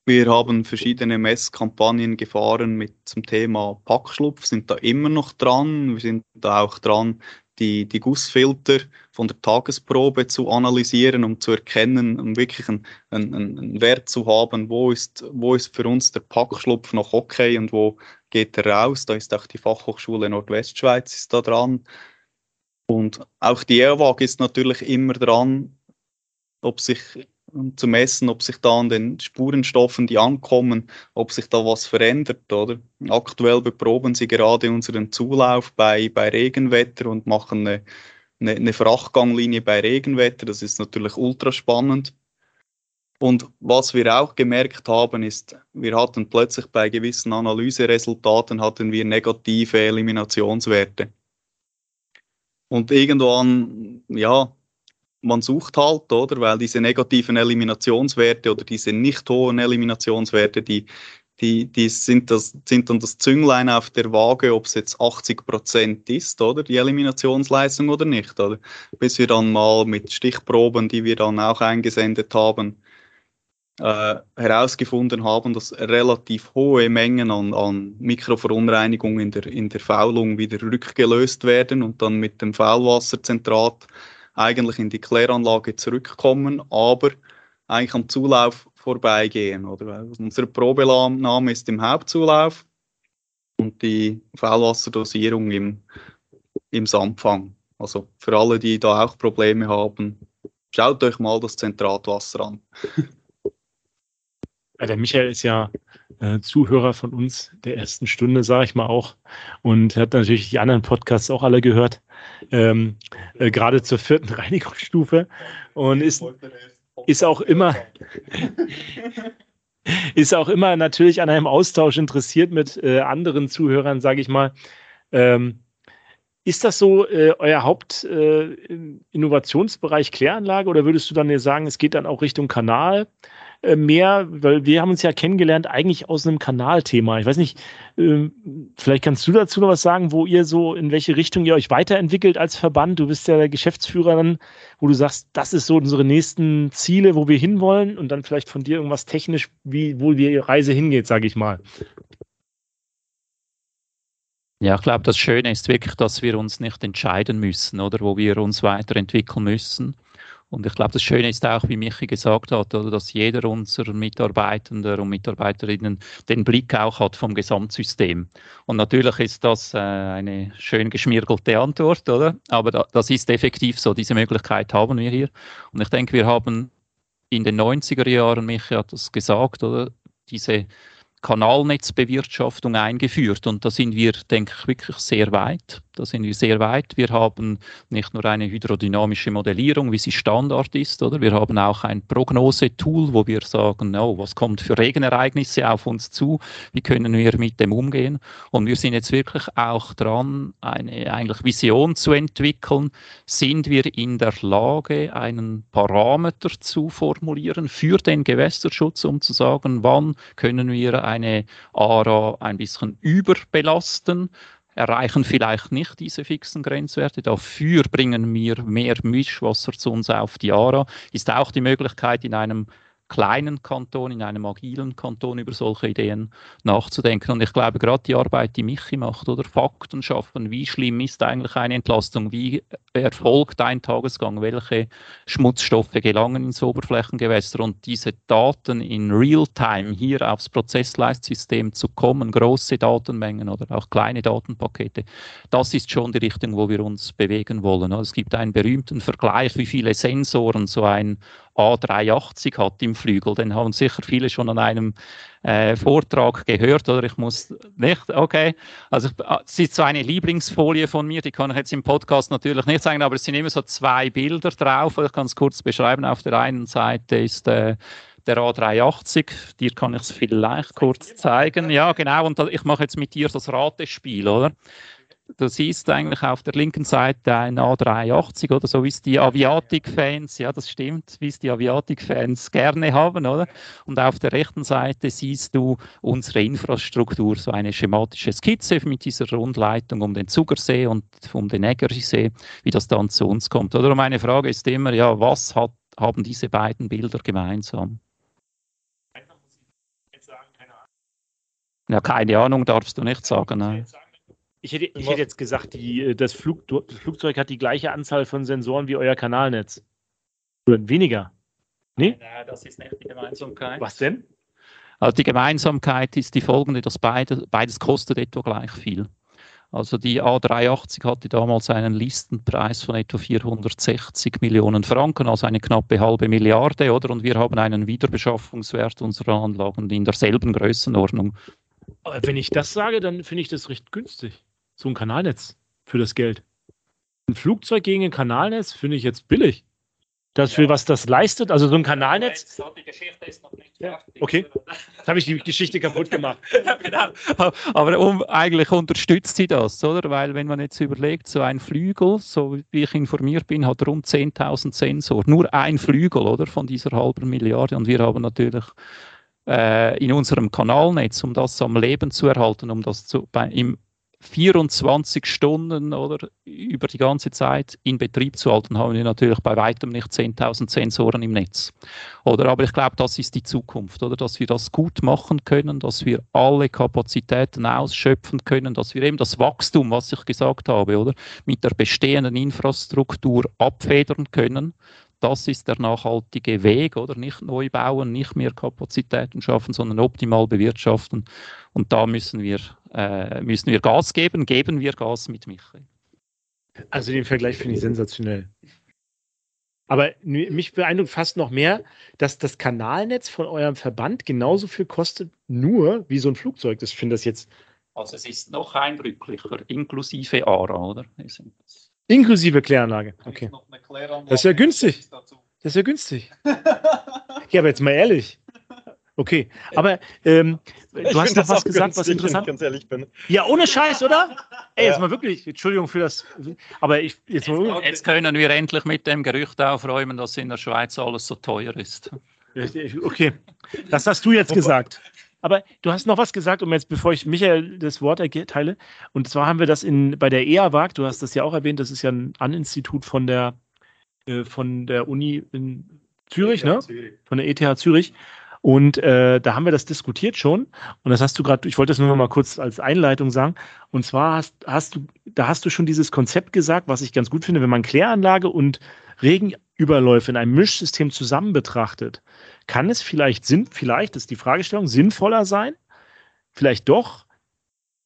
Wir haben verschiedene Messkampagnen gefahren mit zum Thema Packschlupf, sind da immer noch dran. Wir sind da auch dran, die, die Gussfilter von der Tagesprobe zu analysieren, um zu erkennen, um wirklich einen, einen, einen Wert zu haben, wo ist, wo ist für uns der Packschlupf noch okay und wo geht er raus. Da ist auch die Fachhochschule Nordwestschweiz ist da dran. Und auch die EWAG ist natürlich immer dran, ob sich zu messen, ob sich da an den Spurenstoffen, die ankommen, ob sich da was verändert, oder? Aktuell beproben sie gerade unseren Zulauf bei, bei Regenwetter und machen eine, eine, eine Frachtganglinie bei Regenwetter. Das ist natürlich ultra spannend. Und was wir auch gemerkt haben, ist, wir hatten plötzlich bei gewissen Analyseresultaten hatten wir negative Eliminationswerte. Und irgendwann, ja, man sucht halt, oder? Weil diese negativen Eliminationswerte oder diese nicht hohen Eliminationswerte, die, die, die sind, das, sind dann das Zünglein auf der Waage, ob es jetzt 80 Prozent ist, oder? Die Eliminationsleistung oder nicht, oder? Bis wir dann mal mit Stichproben, die wir dann auch eingesendet haben, äh, herausgefunden haben, dass relativ hohe Mengen an, an Mikroverunreinigung in der, in der Faulung wieder rückgelöst werden und dann mit dem Faulwasserzentrat eigentlich in die Kläranlage zurückkommen, aber eigentlich am Zulauf vorbeigehen. Oder? Unsere Probenahme ist im Hauptzulauf und die Faulwasserdosierung im, im Sandfang. Also für alle, die da auch Probleme haben, schaut euch mal das Zentratwasser an. Der Michael ist ja äh, Zuhörer von uns der ersten Stunde, sage ich mal auch, und hat natürlich die anderen Podcasts auch alle gehört, ähm, äh, gerade zur vierten Reinigungsstufe. Und ist, ist auch immer ist auch immer natürlich an einem Austausch interessiert mit äh, anderen Zuhörern, sage ich mal. Ähm, ist das so äh, euer Hauptinnovationsbereich äh, Kläranlage? Oder würdest du dann sagen, es geht dann auch Richtung Kanal? Äh, mehr, weil wir haben uns ja kennengelernt eigentlich aus einem Kanalthema. Ich weiß nicht, äh, vielleicht kannst du dazu noch was sagen, wo ihr so, in welche Richtung ihr euch weiterentwickelt als Verband. Du bist ja der Geschäftsführer dann, wo du sagst, das ist so unsere nächsten Ziele, wo wir hinwollen und dann vielleicht von dir irgendwas technisch, wie, wo die Reise hingeht, sage ich mal. Ja, ich glaube, das Schöne ist wirklich, dass wir uns nicht entscheiden müssen, oder wo wir uns weiterentwickeln müssen. Und ich glaube, das Schöne ist auch, wie Michi gesagt hat, oder, dass jeder unserer Mitarbeitenden und Mitarbeiterinnen den Blick auch hat vom Gesamtsystem. Und natürlich ist das äh, eine schön geschmirgelte Antwort, oder? Aber da, das ist effektiv so. Diese Möglichkeit haben wir hier. Und ich denke, wir haben in den 90er Jahren, Michi hat das gesagt, oder? Diese Kanalnetzbewirtschaftung eingeführt. Und da sind wir, denke ich, wirklich sehr weit. Da sind wir sehr weit. Wir haben nicht nur eine hydrodynamische Modellierung, wie sie Standard ist, oder? Wir haben auch ein Prognosetool, wo wir sagen, oh, was kommt für Regenereignisse auf uns zu? Wie können wir mit dem umgehen? Und wir sind jetzt wirklich auch dran, eine eigentlich Vision zu entwickeln. Sind wir in der Lage, einen Parameter zu formulieren für den Gewässerschutz, um zu sagen, wann können wir eine ARA ein bisschen überbelasten erreichen vielleicht nicht diese fixen Grenzwerte. Dafür bringen wir mehr Mischwasser zu uns auf die ARA. Ist auch die Möglichkeit in einem kleinen Kanton, in einem agilen Kanton über solche Ideen nachzudenken. Und ich glaube, gerade die Arbeit, die Michi macht, oder? Fakten schaffen, wie schlimm ist eigentlich eine Entlastung, wie erfolgt ein Tagesgang, welche Schmutzstoffe gelangen ins Oberflächengewässer? Und diese Daten in Real-Time hier aufs Prozessleitsystem zu kommen, große Datenmengen oder auch kleine Datenpakete, das ist schon die Richtung, wo wir uns bewegen wollen. Es gibt einen berühmten Vergleich, wie viele Sensoren so ein A380 hat im Flügel. Den haben sicher viele schon an einem äh, Vortrag gehört oder ich muss nicht, okay. Also ah, es ist so eine Lieblingsfolie von mir, die kann ich jetzt im Podcast natürlich nicht zeigen, aber es sind immer so zwei Bilder drauf. Ich kann es kurz beschreiben. Auf der einen Seite ist äh, der A380. Dir kann ich es vielleicht kurz zeigen. Ja, genau. Und ich mache jetzt mit dir das Ratespiel, oder? Du siehst eigentlich auf der linken Seite ein A380 oder so, wie es die Aviatik-Fans, ja, das stimmt, wie es die Aviatik-Fans gerne haben, oder? Und auf der rechten Seite siehst du unsere Infrastruktur, so eine schematische Skizze mit dieser Rundleitung um den Zugersee und um den Ägersee, wie das dann zu uns kommt. Oder meine Frage ist immer, ja, was hat, haben diese beiden Bilder gemeinsam? Ja, keine Ahnung, darfst du nicht sagen. Nein. Ich hätte, ich hätte jetzt gesagt, die, äh, das, Flug, das, Flugzeug hat die gleiche Anzahl von Sensoren wie euer Kanalnetz. Oder weniger. Nee? Nein, das ist nicht die Gemeinsamkeit. Was denn? Also die Gemeinsamkeit ist die folgende, dass beide, beides kostet etwa gleich viel. Also die A380 hatte damals einen Listenpreis von etwa 460 Millionen Franken, also eine knappe halbe Milliarde, oder? Und wir haben einen Wiederbeschaffungswert unserer Anlagen in derselben Größenordnung. Aber wenn ich das sage, dann finde ich das recht günstig. So ein Kanalnetz für das Geld. Ein Flugzeug gegen ein Kanalnetz finde ich jetzt billig. Das für was das leistet, also so ein Kanalnetz. Die Geschichte ist noch nicht fertig. Okay, jetzt habe ich die Geschichte kaputt gemacht. genau. Aber um, eigentlich unterstützt sie das, oder? Weil wenn man jetzt überlegt, so ein Flügel, so wie ich informiert bin, hat rund 10.000 Sensoren. Nur ein Flügel, oder? Von dieser halben Milliarde. Und wir haben natürlich äh, in unserem Kanalnetz, um das am Leben zu erhalten, um das zu, bei, im 24 Stunden oder über die ganze Zeit in Betrieb zu halten, haben wir natürlich bei weitem nicht 10.000 Sensoren im Netz. Oder aber ich glaube, das ist die Zukunft, oder dass wir das gut machen können, dass wir alle Kapazitäten ausschöpfen können, dass wir eben das Wachstum, was ich gesagt habe, oder mit der bestehenden Infrastruktur abfedern können das ist der nachhaltige Weg, oder? Nicht neu bauen, nicht mehr Kapazitäten schaffen, sondern optimal bewirtschaften. Und da müssen wir, äh, müssen wir Gas geben. Geben wir Gas mit Michael. Also den Vergleich finde ich sensationell. Aber mich beeindruckt fast noch mehr, dass das Kanalnetz von eurem Verband genauso viel kostet, nur wie so ein Flugzeug. Das finde ich jetzt. Also es ist noch eindrücklicher, inklusive ARA, oder? Inklusive Kläranlage. Okay. Das ist ja günstig. Das ist ja günstig. ja, aber jetzt mal ehrlich. Okay, aber ähm, du hast noch was gesagt, was interessant ganz ehrlich bin. Ja, ohne Scheiß, oder? Ey, jetzt ja. mal wirklich, Entschuldigung für das. Aber ich, jetzt, mal, jetzt können wir endlich mit dem Gerücht aufräumen, dass in der Schweiz alles so teuer ist. Okay, das hast du jetzt gesagt. Aber du hast noch was gesagt, um jetzt, bevor ich Michael das Wort erteile. Und zwar haben wir das in, bei der EAWAG, du hast das ja auch erwähnt, das ist ja ein An-Institut von der, äh, von der Uni in Zürich, ne? Zürich. Von der ETH Zürich. Und äh, da haben wir das diskutiert schon. Und das hast du gerade, ich wollte das nur noch mal kurz als Einleitung sagen. Und zwar hast, hast du, da hast du schon dieses Konzept gesagt, was ich ganz gut finde, wenn man Kläranlage und Regenüberläufe in einem Mischsystem zusammen betrachtet, kann es vielleicht, Sinn, vielleicht ist die Fragestellung, sinnvoller sein, vielleicht doch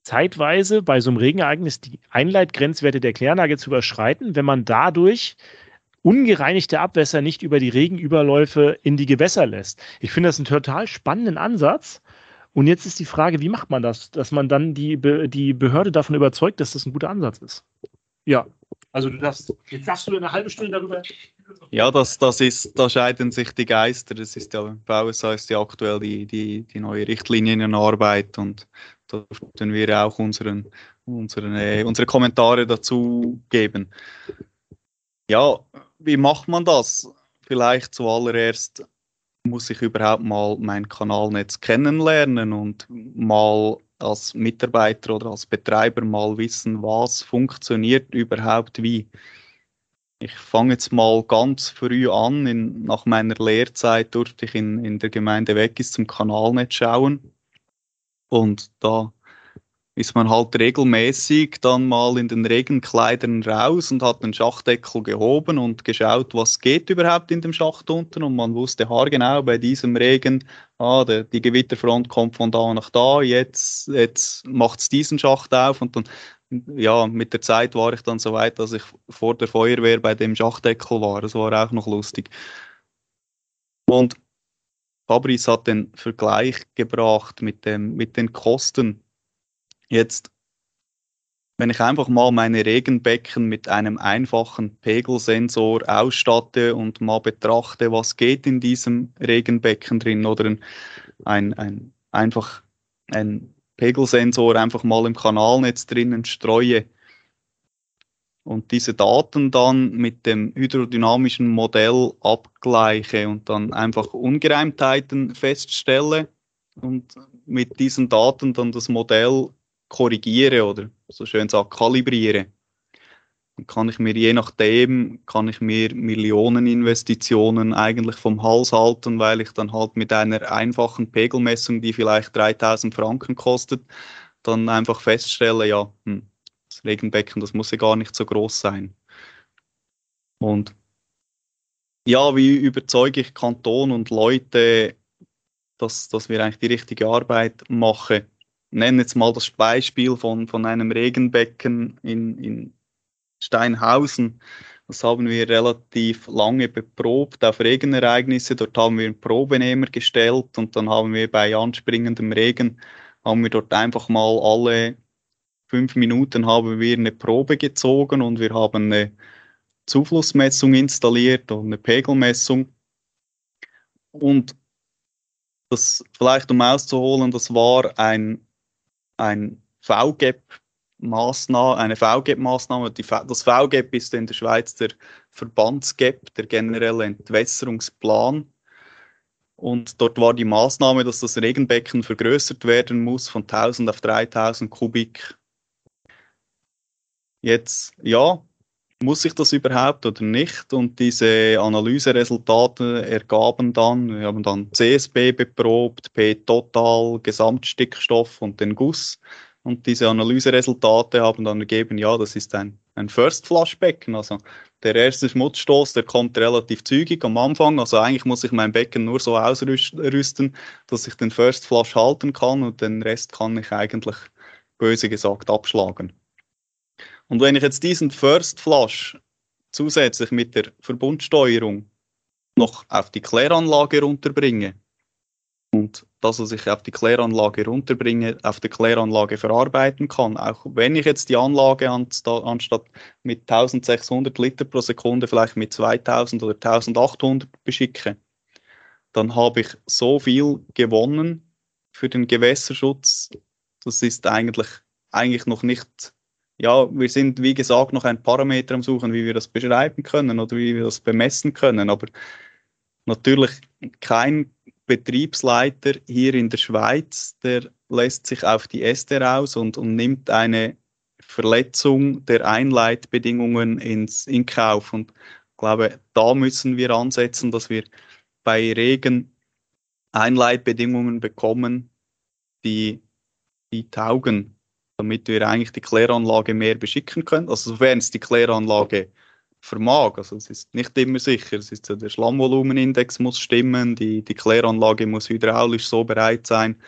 zeitweise bei so einem Regenereignis die Einleitgrenzwerte der Kläranlage zu überschreiten, wenn man dadurch ungereinigte Abwässer nicht über die Regenüberläufe in die Gewässer lässt. Ich finde das einen total spannenden Ansatz. Und jetzt ist die Frage, wie macht man das, dass man dann die, die Behörde davon überzeugt, dass das ein guter Ansatz ist? Ja, also du darfst, jetzt darfst du eine halbe Stunde darüber. Ja, das, das ist, da scheiden sich die Geister. Das ist ja, USA ist ja aktuell die, die, die neue Richtlinie in Arbeit und da dürfen wir auch unseren, unseren, äh, unsere Kommentare dazu geben. Ja, wie macht man das? Vielleicht zuallererst muss ich überhaupt mal mein Kanalnetz kennenlernen und mal als Mitarbeiter oder als Betreiber mal wissen, was funktioniert überhaupt wie. Ich fange jetzt mal ganz früh an. In, nach meiner Lehrzeit durfte ich in, in der Gemeinde Weggis zum Kanalnetz schauen. Und da ist man halt regelmäßig dann mal in den Regenkleidern raus und hat den Schachdeckel gehoben und geschaut, was geht überhaupt in dem Schacht unten. Und man wusste haargenau bei diesem Regen, ah, der, die Gewitterfront kommt von da nach da, jetzt, jetzt macht es diesen Schacht auf. Und dann, ja, mit der Zeit war ich dann so weit, dass ich vor der Feuerwehr bei dem Schachdeckel war. Das war auch noch lustig. Und Fabrice hat den Vergleich gebracht mit, dem, mit den Kosten Jetzt, wenn ich einfach mal meine Regenbecken mit einem einfachen Pegelsensor ausstatte und mal betrachte, was geht in diesem Regenbecken drin oder ein, ein, ein einfach ein Pegelsensor einfach mal im Kanalnetz drinnen streue, und diese Daten dann mit dem hydrodynamischen Modell abgleiche und dann einfach Ungereimtheiten feststelle und mit diesen Daten dann das Modell korrigiere oder so schön sagt kalibriere. Kann ich mir je nachdem, kann ich mir Millioneninvestitionen eigentlich vom Hals halten, weil ich dann halt mit einer einfachen Pegelmessung, die vielleicht 3000 Franken kostet, dann einfach feststelle, ja, hm, das Regenbecken, das muss ja gar nicht so groß sein. Und ja, wie überzeuge ich Kanton und Leute, dass, dass wir eigentlich die richtige Arbeit machen? Nennen jetzt mal das Beispiel von, von einem Regenbecken in, in Steinhausen. Das haben wir relativ lange beprobt auf Regenereignisse. Dort haben wir einen Probenehmer gestellt und dann haben wir bei anspringendem Regen haben wir dort einfach mal alle fünf Minuten haben wir eine Probe gezogen und wir haben eine Zuflussmessung installiert und eine Pegelmessung. Und das vielleicht um auszuholen, das war ein, ein VGAP Maßnahme, eine VGAP-Maßnahme. Das VGAP ist in der Schweiz der Verbandsgap, der generelle Entwässerungsplan. Und dort war die Maßnahme, dass das Regenbecken vergrößert werden muss von 1000 auf 3000 Kubik. Jetzt, ja, muss ich das überhaupt oder nicht? Und diese Analyseresultate ergaben dann, wir haben dann CSB beprobt, P-Total, Gesamtstickstoff und den Guss. Und diese Analyseresultate haben dann ergeben, ja, das ist ein, ein First-Flush-Becken. Also der erste Schmutzstoß, der kommt relativ zügig am Anfang. Also eigentlich muss ich mein Becken nur so ausrüsten, dass ich den First Flush halten kann und den Rest kann ich eigentlich böse gesagt abschlagen. Und wenn ich jetzt diesen First Flush zusätzlich mit der Verbundsteuerung noch auf die Kläranlage runterbringe, und das, was ich auf die Kläranlage runterbringe, auf der Kläranlage verarbeiten kann. Auch wenn ich jetzt die Anlage anstatt mit 1600 Liter pro Sekunde vielleicht mit 2000 oder 1800 beschicke, dann habe ich so viel gewonnen für den Gewässerschutz. Das ist eigentlich, eigentlich noch nicht, ja, wir sind wie gesagt noch ein Parameter am Suchen, wie wir das beschreiben können oder wie wir das bemessen können. Aber natürlich kein Betriebsleiter hier in der Schweiz, der lässt sich auf die Äste aus und, und nimmt eine Verletzung der Einleitbedingungen ins, in Kauf. Und ich glaube, da müssen wir ansetzen, dass wir bei Regen Einleitbedingungen bekommen, die, die taugen, damit wir eigentlich die Kläranlage mehr beschicken können. Also sofern es die Kläranlage vermag. Also es ist nicht immer sicher. Es ist, der Schlammvolumenindex muss stimmen, die, die Kläranlage muss hydraulisch so bereit sein,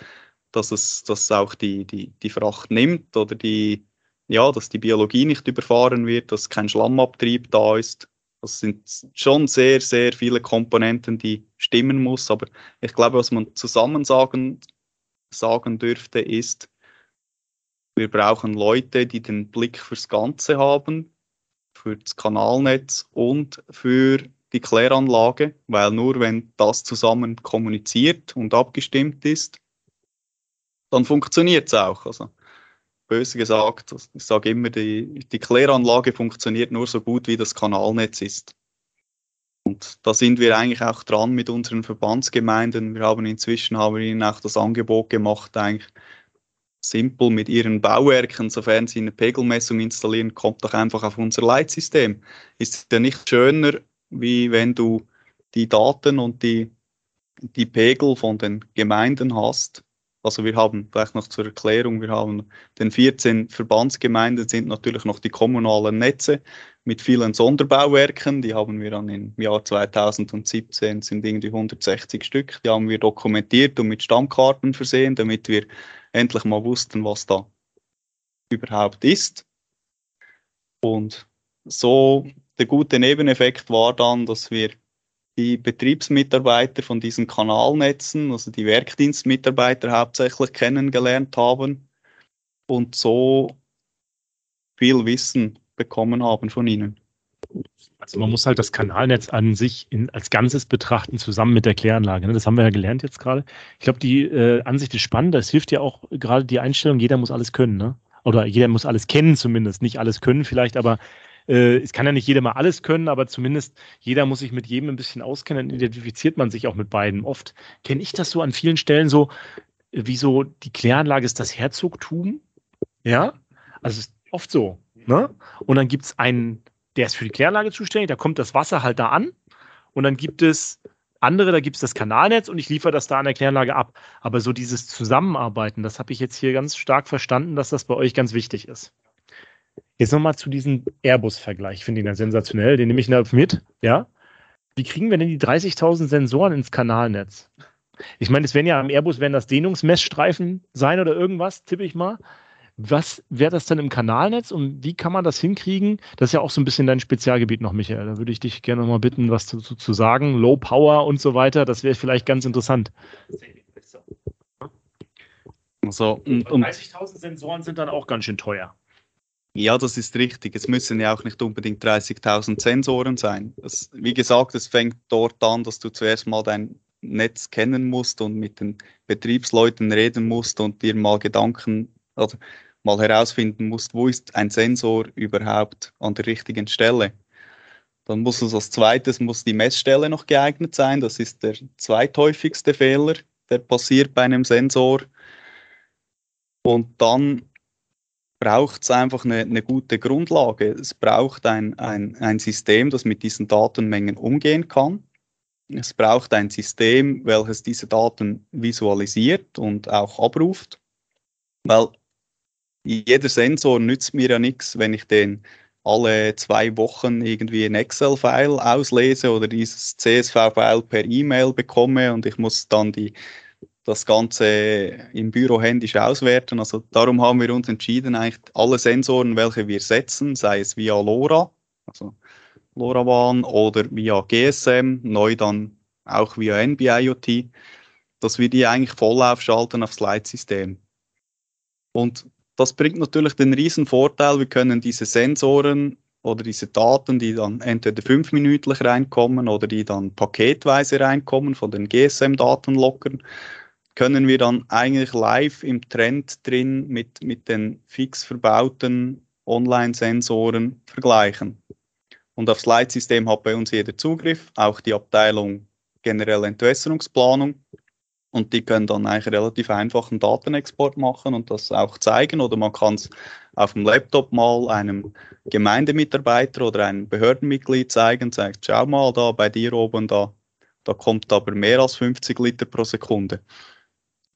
dass es dass auch die, die, die Fracht nimmt oder die, ja, dass die Biologie nicht überfahren wird, dass kein Schlammabtrieb da ist. Das sind schon sehr, sehr viele Komponenten, die stimmen muss. Aber ich glaube, was man zusammen sagen, sagen dürfte, ist, wir brauchen Leute, die den Blick fürs Ganze haben, für das Kanalnetz und für die Kläranlage, weil nur wenn das zusammen kommuniziert und abgestimmt ist, dann funktioniert es auch. Also, böse gesagt, ich sage immer, die, die Kläranlage funktioniert nur so gut, wie das Kanalnetz ist. Und da sind wir eigentlich auch dran mit unseren Verbandsgemeinden. Wir haben inzwischen haben wir ihnen auch das Angebot gemacht, eigentlich simpel mit ihren Bauwerken, sofern sie eine Pegelmessung installieren, kommt doch einfach auf unser Leitsystem. Ist ja nicht schöner, wie wenn du die Daten und die, die Pegel von den Gemeinden hast. Also wir haben vielleicht noch zur Erklärung, wir haben den 14 Verbandsgemeinden sind natürlich noch die kommunalen Netze mit vielen Sonderbauwerken. Die haben wir dann im Jahr 2017 sind irgendwie 160 Stück. Die haben wir dokumentiert und mit Stammkarten versehen, damit wir endlich mal wussten, was da überhaupt ist. Und so der gute Nebeneffekt war dann, dass wir die Betriebsmitarbeiter von diesen Kanalnetzen, also die Werkdienstmitarbeiter hauptsächlich kennengelernt haben und so viel Wissen bekommen haben von ihnen. Also man muss halt das Kanalnetz an sich in, als Ganzes betrachten, zusammen mit der Kläranlage. Ne? Das haben wir ja gelernt jetzt gerade. Ich glaube, die äh, Ansicht ist spannend. Das hilft ja auch gerade die Einstellung, jeder muss alles können. Ne? Oder jeder muss alles kennen zumindest. Nicht alles können vielleicht, aber Äh, es kann ja nicht jeder mal alles können, aber zumindest jeder muss sich mit jedem ein bisschen auskennen, dann identifiziert man sich auch mit beiden. Oft kenne ich das so an vielen Stellen so, wie so die Kläranlage ist das Herzogtum. Ja, also ist oft so. Ne? Und dann gibt es einen, der ist für die Kläranlage zuständig, da kommt das Wasser halt da an und dann gibt es andere, da gibt es das Kanalnetz und ich liefere das da an der Kläranlage ab. Aber so dieses Zusammenarbeiten, das habe ich jetzt hier ganz stark verstanden, dass das bei euch ganz wichtig ist. Jetzt nochmal zu diesem Airbus-Vergleich. Ich finde ihn ja sensationell, den nehme ich mit. Ja? Wie kriegen wir denn die 30.000 Sensoren ins Kanalnetz? Ich meine, es werden ja am Airbus werden das Dehnungsmessstreifen sein oder irgendwas, tippe ich mal. Was wäre das dann im Kanalnetz und wie kann man das hinkriegen? Das ist ja auch so ein bisschen dein Spezialgebiet noch, Michael. Da würde ich dich gerne noch mal bitten, was zu, zu sagen. Low Power und so weiter, das wäre vielleicht ganz interessant. Also, und, und 30.000 Sensoren sind dann auch ganz schön teuer. Ja, das ist richtig. Es müssen ja auch nicht unbedingt 30.000 Sensoren sein. Das, wie gesagt, es fängt dort an, dass du zuerst mal dein Netz kennen musst und mit den Betriebsleuten reden musst und dir mal Gedanken oder mal herausfinden musst, wo ist ein Sensor überhaupt an der richtigen Stelle. Dann muss es als zweites muss die Messstelle noch geeignet sein. Das ist der zweithäufigste Fehler, der passiert bei einem Sensor. Und dann braucht es einfach eine, eine, gute Grundlage. Es braucht ein, ein, ein System, das mit diesen Datenmengen umgehen kann. Es braucht ein System, welches diese Daten visualisiert und auch abruft. Weil jeder Sensor nützt mir ja nichts, wenn ich den alle zwei Wochen irgendwie ein Excel-File auslese oder dieses CSV-File per E-Mail bekomme und ich muss dann die, das Ganze im Büro händisch auswerten. Also darum haben wir uns entschieden, eigentlich alle Sensoren, welche wir setzen, sei es via LoRa, also LoRaWAN oder via GSM, neu dann auch via NB-IoT, dass wir die eigentlich voll aufschalten aufs Leitsystem. Und das bringt natürlich den riesen Vorteil, wir können diese Sensoren oder diese Daten, die dann entweder fünfminütlich reinkommen oder die dann paketweise reinkommen von den GSM-Datenlockern, können wir dann eigentlich live im Trend drin mit, mit den fix verbauten Online-Sensoren vergleichen. Und aufs Leitsystem hat bei uns jeder Zugriff, auch die Abteilung generelle Entwässerungsplanung. Und die können dann eigentlich relativ einfach einen Datenexport machen und das auch zeigen. Oder man kann es auf dem Laptop mal einem Gemeindemitarbeiter oder einem Behördenmitglied zeigen, sagt, schau mal da bei dir oben, da, da kommt aber mehr als 50 Liter pro Sekunde.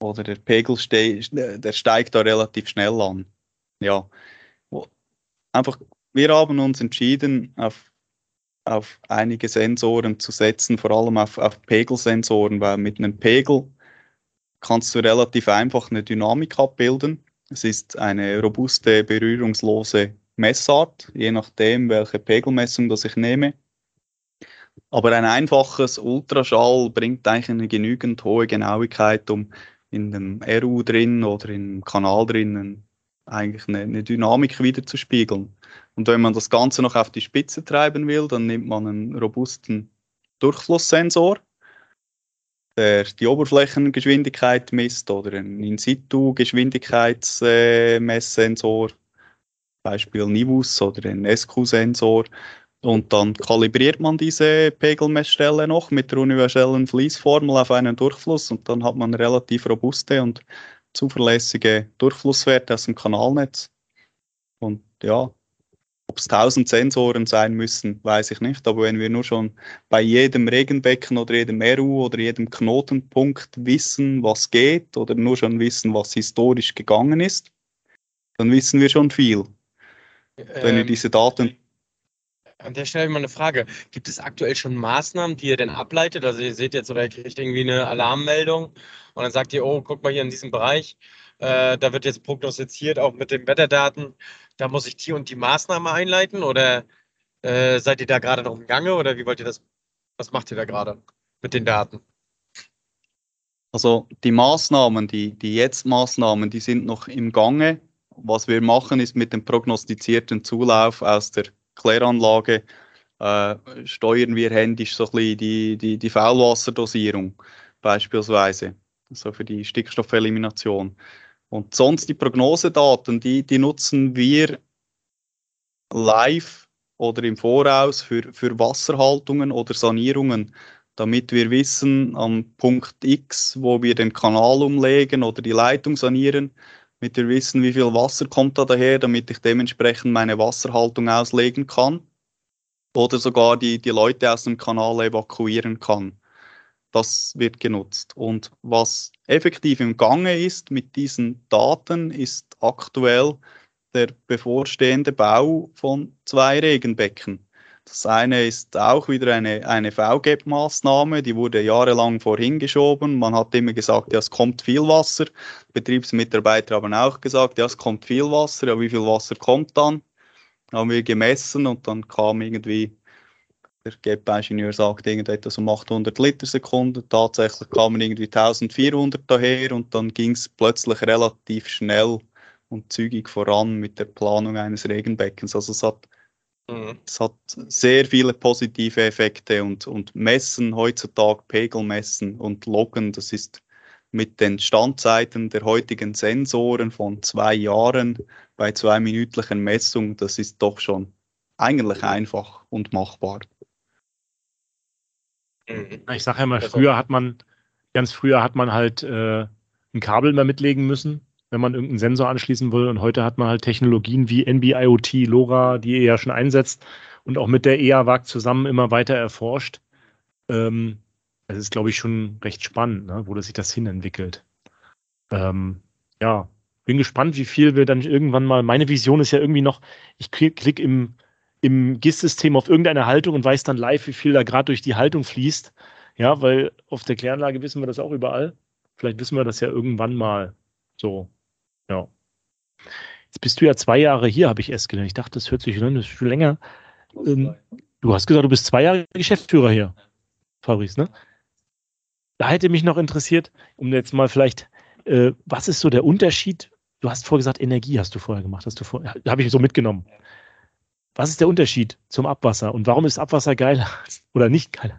Oder der Pegel ste der steigt da relativ schnell an. Ja, einfach, wir haben uns entschieden, auf, auf einige Sensoren zu setzen, vor allem auf, auf Pegelsensoren, weil mit einem Pegel kannst du relativ einfach eine Dynamik abbilden. Es ist eine robuste, berührungslose Messart, je nachdem, welche Pegelmessung das ich nehme. Aber ein einfaches Ultraschall bringt eigentlich eine genügend hohe Genauigkeit, um in dem RU drin oder im Kanal drinnen eigentlich eine, eine Dynamik wiederzuspiegeln. Und wenn man das Ganze noch auf die Spitze treiben will, dann nimmt man einen robusten Durchflusssensor der die Oberflächengeschwindigkeit misst oder ein In-situ-Geschwindigkeitsmesssensor, Beispiel Nivus oder ein SQ-Sensor. Und dann kalibriert man diese Pegelmessstelle noch mit der universellen Fließformel auf einen Durchfluss und dann hat man relativ robuste und zuverlässige Durchflusswerte aus dem Kanalnetz. Und ja, ob es 1000 Sensoren sein müssen, weiß ich nicht. Aber wenn wir nur schon bei jedem Regenbecken oder jedem RU oder jedem Knotenpunkt wissen, was geht oder nur schon wissen, was historisch gegangen ist, dann wissen wir schon viel. Ähm, wenn wir ähm, diese Daten. An der Stelle mal eine Frage. Gibt es aktuell schon Maßnahmen, die ihr denn ableitet? Also ihr seht jetzt oder ihr kriegt irgendwie eine Alarmmeldung und dann sagt ihr, oh, guck mal hier in diesem Bereich, äh, da wird jetzt prognostiziert, auch mit den Wetterdaten, da muss ich die und die Maßnahme einleiten oder äh, seid ihr da gerade noch im Gange oder wie wollt ihr das, was macht ihr da gerade mit den Daten? Also die Maßnahmen, die, die Jetzt-Maßnahmen, die sind noch im Gange. Was wir machen, ist mit dem prognostizierten Zulauf aus der Kläranlage äh, steuern wir händisch so ein bisschen die, die, die Faulwasserdosierung beispielsweise, so für die Stickstoffelimination. Und sonst die Prognosedaten, die, die nutzen wir live oder im Voraus für, für Wasserhaltungen oder Sanierungen, damit wir wissen, am Punkt X, wo wir den Kanal umlegen oder die Leitung sanieren, damit wir wissen, wie viel Wasser kommt da daher, damit ich dementsprechend meine Wasserhaltung auslegen kann oder sogar die, die Leute aus dem Kanal evakuieren kann. Das wird genutzt. Und was effektiv im Gange ist mit diesen Daten, ist aktuell der bevorstehende Bau von zwei Regenbecken. Das eine ist auch wieder eine, eine VGAP-Maßnahme, die wurde jahrelang vorhingeschoben. Man hat immer gesagt, ja, es kommt viel Wasser. Betriebsmitarbeiter haben auch gesagt, ja, es kommt viel Wasser. Ja, wie viel Wasser kommt dann? Haben wir gemessen und dann kam irgendwie, der GAP-Ingenieur sagt irgendetwas um 800 Liter Sekunde. Tatsächlich kamen irgendwie 1400 daher und dann ging es plötzlich relativ schnell und zügig voran mit der Planung eines Regenbeckens. Also es hat, mhm. es hat sehr viele positive Effekte und, und Messen heutzutage, Pegel messen und loggen, das ist mit den Standzeiten der heutigen Sensoren von zwei Jahren bei zwei minütlichen Messungen, das ist doch schon eigentlich einfach und machbar. Mhm. Ich sage ja mal, früher hat man, ganz früher hat man halt äh, ein Kabel mehr mitlegen müssen wenn man irgendeinen Sensor anschließen will. Und heute hat man halt Technologien wie NB-IoT, LoRa, die ihr ja schon einsetzt und auch mit der EAWAG zusammen immer weiter erforscht. Ähm, das ist, glaube ich, schon recht spannend, ne, wo das sich das hinentwickelt. Ähm, ja, bin gespannt, wie viel wir dann irgendwann mal. Meine Vision ist ja irgendwie noch, ich klicke klick im, im GIS-System auf irgendeine Haltung und weiß dann live, wie viel da gerade durch die Haltung fließt. Ja, weil auf der Kläranlage wissen wir das auch überall. Vielleicht wissen wir das ja irgendwann mal. So. Ja. Jetzt bist du ja zwei Jahre hier, habe ich erst gelernt. Ich dachte, das hört sich an, das ist schon länger. Ähm, du hast gesagt, du bist zwei Jahre Geschäftsführer hier, Fabrice, ne? Da hätte mich noch interessiert, um jetzt mal vielleicht, äh, was ist so der Unterschied? Du hast vorher gesagt, Energie hast du vorher gemacht, hast du vor, habe ich so mitgenommen. Was ist der Unterschied zum Abwasser und warum ist Abwasser geiler oder nicht geiler?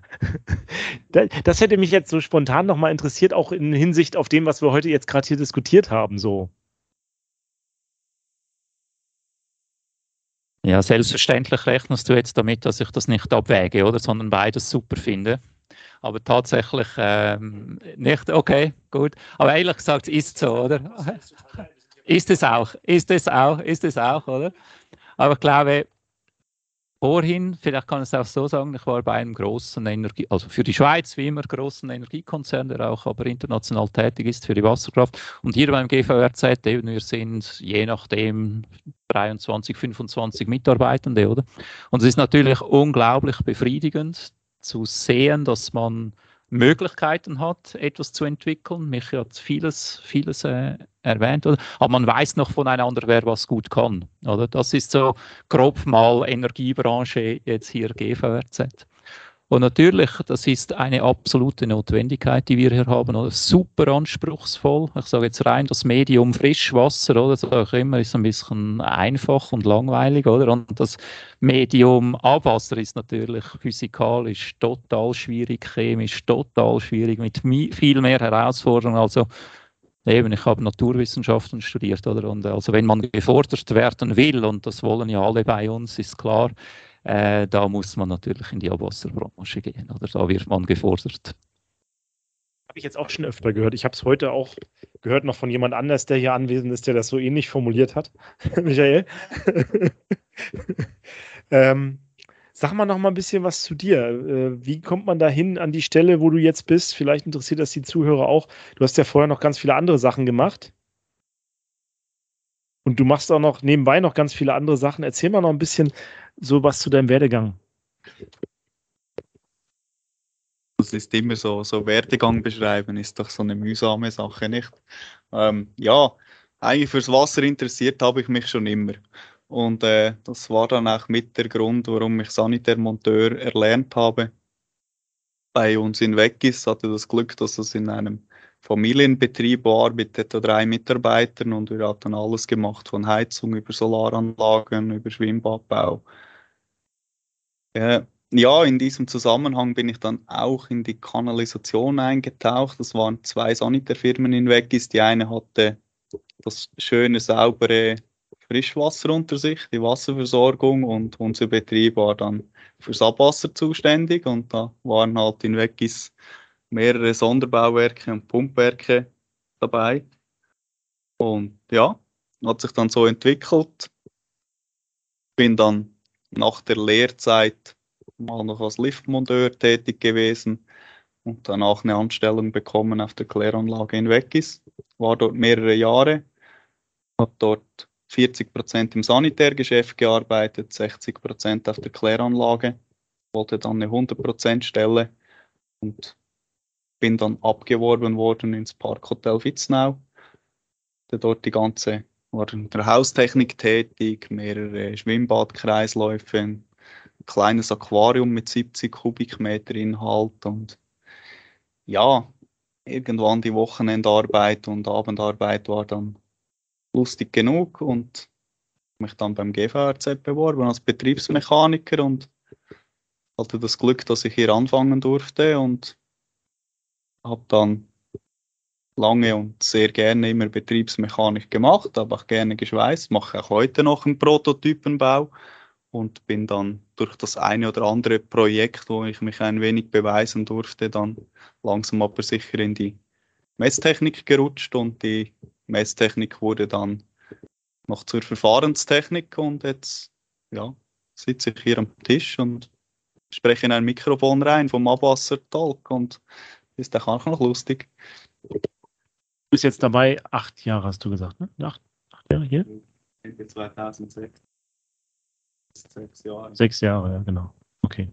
Das hätte mich jetzt so spontan nochmal interessiert, auch in Hinsicht auf dem, was wir heute jetzt gerade hier diskutiert haben, so. Ja, selbstverständlich rechnest du jetzt damit, dass ich das nicht abwäge, oder, sondern beides super finde. Aber tatsächlich ähm, nicht, okay, gut. Aber ehrlich gesagt, ist so, oder? Ist es auch, ist es auch, ist es auch, oder? Aber ich glaube, vorhin, vielleicht kann ich es auch so sagen, ich war bei einem großen Energie, also für die Schweiz wie immer großen Energiekonzern, der auch aber international tätig ist für die Wasserkraft. Und hier beim GVRZ, eben, wir sind je nachdem 23, 25 Mitarbeitende, oder? Und es ist natürlich unglaublich befriedigend zu sehen, dass man Möglichkeiten hat, etwas zu entwickeln. Mich hat vieles, vieles äh, erwähnt, aber man weiß noch voneinander, wer was gut kann. Oder? Das ist so grob mal Energiebranche jetzt hier GVRZ. Und natürlich, das ist eine absolute Notwendigkeit, die wir hier haben. Oder? Super anspruchsvoll. Ich sage jetzt rein, das Medium Frischwasser, oder? Sage ich immer, ist ein bisschen einfach und langweilig, oder? Und das Medium Abwasser ist natürlich physikalisch total schwierig, chemisch total schwierig, mit viel mehr Herausforderungen. Also Eben, ich habe Naturwissenschaften studiert, oder? Und also wenn man gefordert werden will, und das wollen ja alle bei uns, ist klar, äh, da muss man natürlich in die Abwasserbranche gehen oder da wird man gefordert. Habe ich jetzt auch schon öfter gehört. Ich habe es heute auch gehört noch von jemand anders, der hier anwesend ist, der das so ähnlich formuliert hat. Michael. ähm, sag mal noch mal ein bisschen was zu dir. Äh, wie kommt man da hin an die Stelle, wo du jetzt bist? Vielleicht interessiert das die Zuhörer auch. Du hast ja vorher noch ganz viele andere Sachen gemacht. Und du machst auch noch nebenbei noch ganz viele andere Sachen. Erzähl mal noch ein bisschen so was zu deinem Werdegang. Das ist immer so, so Werdegang beschreiben, ist doch so eine mühsame Sache, nicht? Ähm, ja, eigentlich fürs Wasser interessiert habe ich mich schon immer. Und äh, das war dann auch mit der Grund, warum ich Sanitärmonteur erlernt habe. Bei uns in Weggis hatte das Glück, dass es in einem Familienbetrieb war mit etwa drei Mitarbeitern und wir hatten alles gemacht, von Heizung über Solaranlagen, über Schwimmbadbau. Ja, in diesem Zusammenhang bin ich dann auch in die Kanalisation eingetaucht. Das waren zwei Sanitärfirmen in Weggis. Die eine hatte das schöne, saubere Frischwasser unter sich, die Wasserversorgung und unser Betrieb war dann fürs Abwasser zuständig und da waren halt in Weggis mehrere Sonderbauwerke und Pumpwerke dabei. Und ja, hat sich dann so entwickelt. Bin dann nach der Lehrzeit mal noch als Liftmonteur tätig gewesen und danach eine Anstellung bekommen auf der Kläranlage in Weggis. War dort mehrere Jahre, habe dort 40 Prozent im Sanitärgeschäft gearbeitet, 60 Prozent auf der Kläranlage, wollte dann eine 100 Prozent Stelle und bin dann abgeworben worden ins Parkhotel Witznau. Dort die ganze, war in der Haustechnik tätig, mehrere Schwimmbadkreisläufe, ein kleines Aquarium mit 70 Kubikmeter Inhalt und ja, irgendwann die Wochenendarbeit und Abendarbeit war dann lustig genug und mich dann beim GVRZ beworben als Betriebsmechaniker und hatte das Glück, dass ich hier anfangen durfte und habe dann lange und sehr gerne immer Betriebsmechanik gemacht, habe auch gerne geschweißt, mache auch heute noch einen Prototypenbau und bin dann durch das eine oder andere Projekt, wo ich mich ein wenig beweisen durfte, dann langsam aber sicher in die Messtechnik gerutscht und die Messtechnik wurde dann noch zur Verfahrenstechnik und jetzt ja, sitze ich hier am Tisch und spreche in ein Mikrofon rein vom Abwassertalk und ist auch noch lustig. Du bist jetzt dabei, acht Jahre hast du gesagt, ne? Acht, acht Jahre hier? 2006. Sechs Jahre. Sechs Jahre, ja, genau. Okay.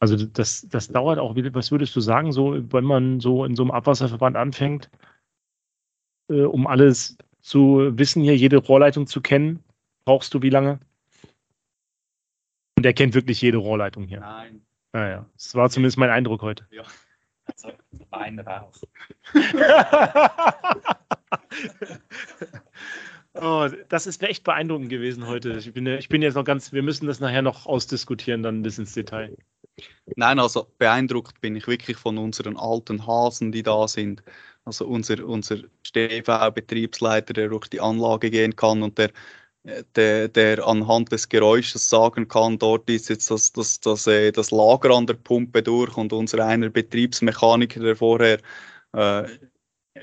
Also das, das dauert auch, was würdest du sagen, so wenn man so in so einem Abwasserverband anfängt, äh, um alles zu wissen, hier jede Rohrleitung zu kennen, brauchst du wie lange? Und er kennt wirklich jede Rohrleitung hier. Nein. Naja, das war zumindest mein Eindruck heute. Ja. Also Wein raus. oh, das ist echt beeindruckend gewesen heute. Ich bin, ich bin jetzt noch ganz, wir müssen das nachher noch ausdiskutieren, dann bis ins Detail. Nein, also beeindruckt bin ich wirklich von unseren alten Hasen, die da sind. Also unser, unser StV-Betriebsleiter, der durch die Anlage gehen kann und der, der, der anhand des Geräusches sagen kann, dort ist jetzt das, das, das, äh, das Lager an der Pumpe durch und unser einer Betriebsmechaniker, der vorher äh,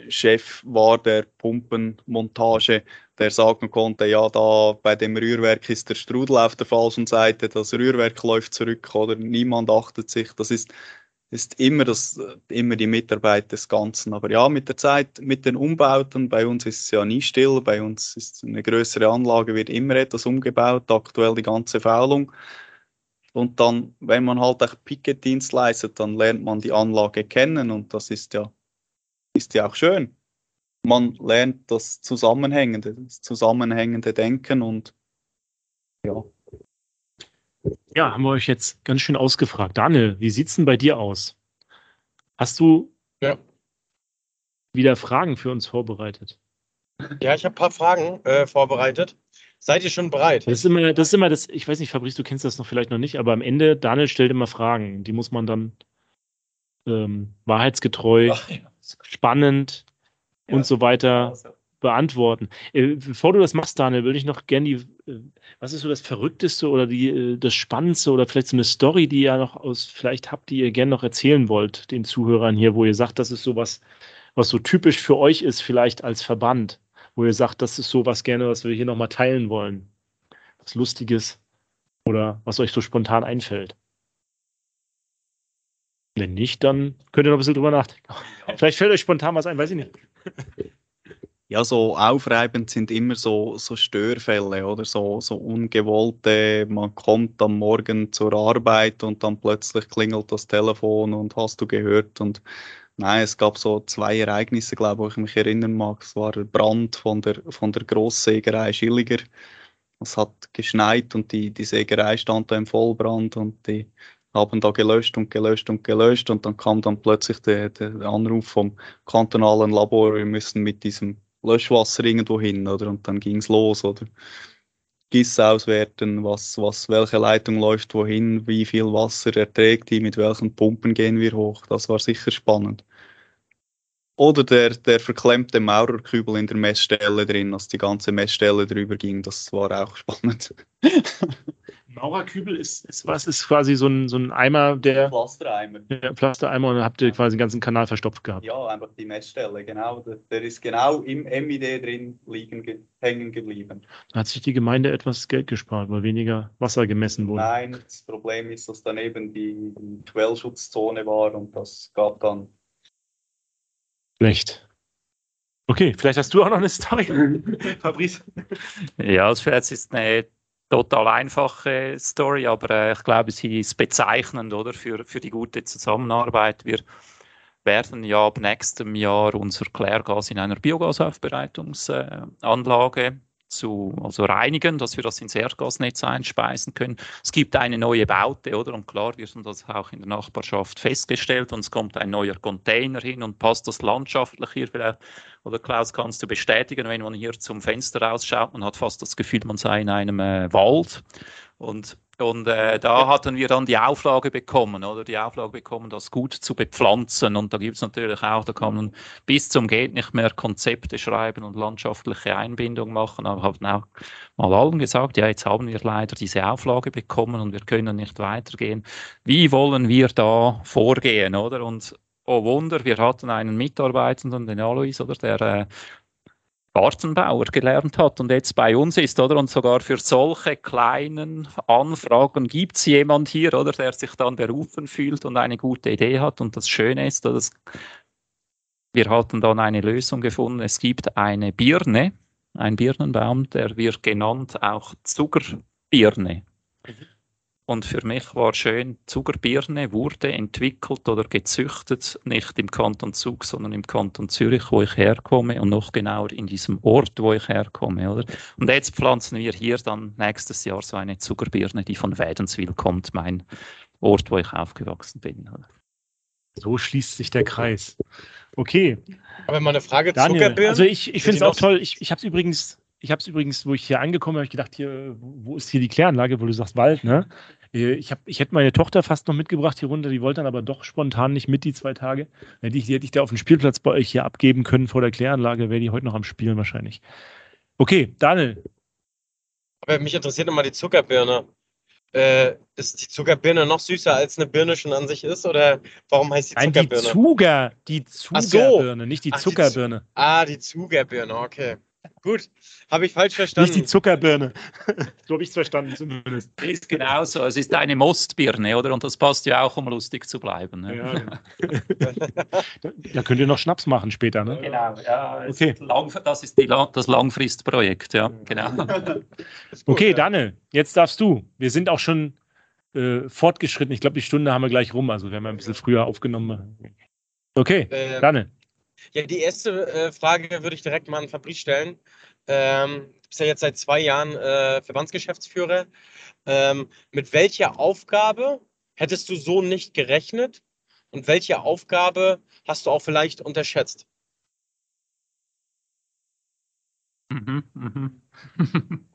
Chef war der Pumpenmontage, der sagen konnte, ja, da bei dem Rührwerk ist der Strudel auf der falschen Seite, das Rührwerk läuft zurück oder niemand achtet sich. Das ist, ist immer, das, immer die Mitarbeit des Ganzen. Aber ja, mit der Zeit, mit den Umbauten, bei uns ist es ja nie still, bei uns ist eine größere Anlage, wird immer etwas umgebaut, aktuell die ganze Faulung. Und dann, wenn man halt auch Picketdienst leistet, dann lernt man die Anlage kennen und das ist ja ist ja auch schön. Man lernt das Zusammenhängende, das zusammenhängende Denken und ja. Ja, haben wir euch jetzt ganz schön ausgefragt. Daniel, wie sieht es denn bei dir aus? Hast du ja. wieder Fragen für uns vorbereitet? Ja, ich habe ein paar Fragen äh, vorbereitet. Seid ihr schon bereit? Das ist immer, das ist immer das, ich weiß nicht, Fabrice, du kennst das noch vielleicht noch nicht, aber am Ende, Daniel stellt immer Fragen. Die muss man dann ähm, wahrheitsgetreu Ach, ja spannend ja. und so weiter beantworten. Äh, bevor du das machst, Daniel, würde ich noch gerne die, was ist so das Verrückteste oder die, äh, das Spannendste oder vielleicht so eine Story, die ihr noch aus, vielleicht habt, die ihr gerne noch erzählen wollt, den Zuhörern hier, wo ihr sagt, das ist sowas, was so typisch für euch ist, vielleicht als Verband, wo ihr sagt, das ist sowas gerne, was wir hier nochmal teilen wollen. Was Lustiges oder was euch so spontan einfällt. Wenn nicht, dann könnt ihr noch ein bisschen drüber nachdenken. Vielleicht fällt euch spontan was ein, weiß ich nicht. Ja, so aufreibend sind immer so, so Störfälle oder so, so ungewollte, man kommt am Morgen zur Arbeit und dann plötzlich klingelt das Telefon und hast du gehört und nein, es gab so zwei Ereignisse, glaube ich, ich mich erinnern mag. Es war der Brand von der, von der Großsägerei Schilliger. Es hat geschneit und die, die Sägerei stand da im Vollbrand und die haben da gelöscht und gelöscht und gelöscht und dann kam dann plötzlich der, der Anruf vom kantonalen Labor, wir müssen mit diesem Löschwasser irgendwo hin, oder? Und dann ging es los, oder? GIS auswerten, was, was, welche Leitung läuft wohin, wie viel Wasser erträgt die, mit welchen Pumpen gehen wir hoch. Das war sicher spannend. Oder der, der verklemmte Maurerkübel in der Messstelle drin, als die ganze Messstelle drüber ging. Das war auch spannend. Maurerkübel ist, ist was? Ist quasi so ein, so ein Eimer, der. Pflastereimer. Ja, Pflastereimer und dann habt ihr quasi den ganzen Kanal verstopft gehabt. Ja, einfach die Messstelle, genau. Der, der ist genau im MID drin liegen, ge hängen geblieben. Da hat sich die Gemeinde etwas Geld gespart, weil weniger Wasser gemessen wurde. Nein, das Problem ist, dass daneben die Quellschutzzone war und das gab dann. Schlecht. Okay, vielleicht hast du auch noch eine Story, Fabrice. Ja, also vielleicht ist eine total einfache Story, aber äh, ich glaube, sie ist bezeichnend oder, für, für die gute Zusammenarbeit. Wir werden ja ab nächstem Jahr unser Klärgas in einer Biogasaufbereitungsanlage zu also reinigen, dass wir das ins Erdgasnetz einspeisen können. Es gibt eine neue Baute, oder? Und klar, wir haben das auch in der Nachbarschaft festgestellt und es kommt ein neuer Container hin und passt das landschaftlich hier vielleicht oder Klaus, kannst du bestätigen, wenn man hier zum Fenster rausschaut, man hat fast das Gefühl, man sei in einem äh, Wald. Und, und äh, da hatten wir dann die Auflage bekommen, oder die Auflage bekommen, das gut zu bepflanzen. Und da gibt es natürlich auch, da kann man bis zum Geht nicht mehr Konzepte schreiben und landschaftliche Einbindung machen. Aber haben auch mal allen gesagt, ja, jetzt haben wir leider diese Auflage bekommen und wir können nicht weitergehen. Wie wollen wir da vorgehen, oder? Und oh Wunder, wir hatten einen Mitarbeitenden, den Alois, oder, der äh, Gartenbauer gelernt hat und jetzt bei uns ist, oder? Und sogar für solche kleinen Anfragen gibt es jemand hier, oder, der sich dann berufen fühlt und eine gute Idee hat. Und das Schöne ist, dass wir hatten dann eine Lösung gefunden. Es gibt eine Birne, ein Birnenbaum, der wird genannt auch Zuckerbirne. Mhm. Und für mich war schön, Zuckerbirne wurde entwickelt oder gezüchtet, nicht im Kanton Zug, sondern im Kanton Zürich, wo ich herkomme und noch genauer in diesem Ort, wo ich herkomme. Oder? Und jetzt pflanzen wir hier dann nächstes Jahr so eine Zuckerbirne, die von Wädenswil kommt, mein Ort, wo ich aufgewachsen bin. Oder? So schließt sich der Kreis. Okay. Aber mal eine Frage, Daniel, Zuckerbirnen? Also ich, ich finde es auch toll. Ich, ich habe es übrigens ich habe es übrigens, wo ich hier angekommen bin, habe ich gedacht, hier, wo ist hier die Kläranlage, wo du sagst Wald, ne? Äh, ich, hab, ich hätte meine Tochter fast noch mitgebracht hier runter, die wollte dann aber doch spontan nicht mit, die zwei Tage. Die, die hätte ich da auf dem Spielplatz bei euch hier abgeben können vor der Kläranlage, wäre die heute noch am Spielen wahrscheinlich. Okay, Daniel. Aber mich interessiert immer die Zuckerbirne. Äh, ist die Zuckerbirne noch süßer als eine Birne schon an sich ist? Oder warum heißt die Zuckerbirne? Nein, die Zuger, die Zuckerbirne, so. nicht die Ach, Zuckerbirne. Die, ah, die Zuckerbirne, okay. Gut, habe ich falsch verstanden. Nicht die Zuckerbirne. so habe ich es verstanden zumindest. Ist genauso. Es ist eine Mostbirne, oder? Und das passt ja auch, um lustig zu bleiben. Ne? Ja, genau. da könnt ihr noch Schnaps machen später, ne? Genau, ja. Okay. Lang, das ist die, das Langfristprojekt, ja. Genau. okay, Danne, jetzt darfst du. Wir sind auch schon äh, fortgeschritten. Ich glaube, die Stunde haben wir gleich rum. Also wir haben ein bisschen früher aufgenommen. Okay, ähm, Danne. Ja, die erste äh, Frage würde ich direkt mal an Fabrice stellen. Ähm, du bist ja jetzt seit zwei Jahren äh, Verbandsgeschäftsführer. Ähm, mit welcher Aufgabe hättest du so nicht gerechnet und welche Aufgabe hast du auch vielleicht unterschätzt? Mhm, mhm.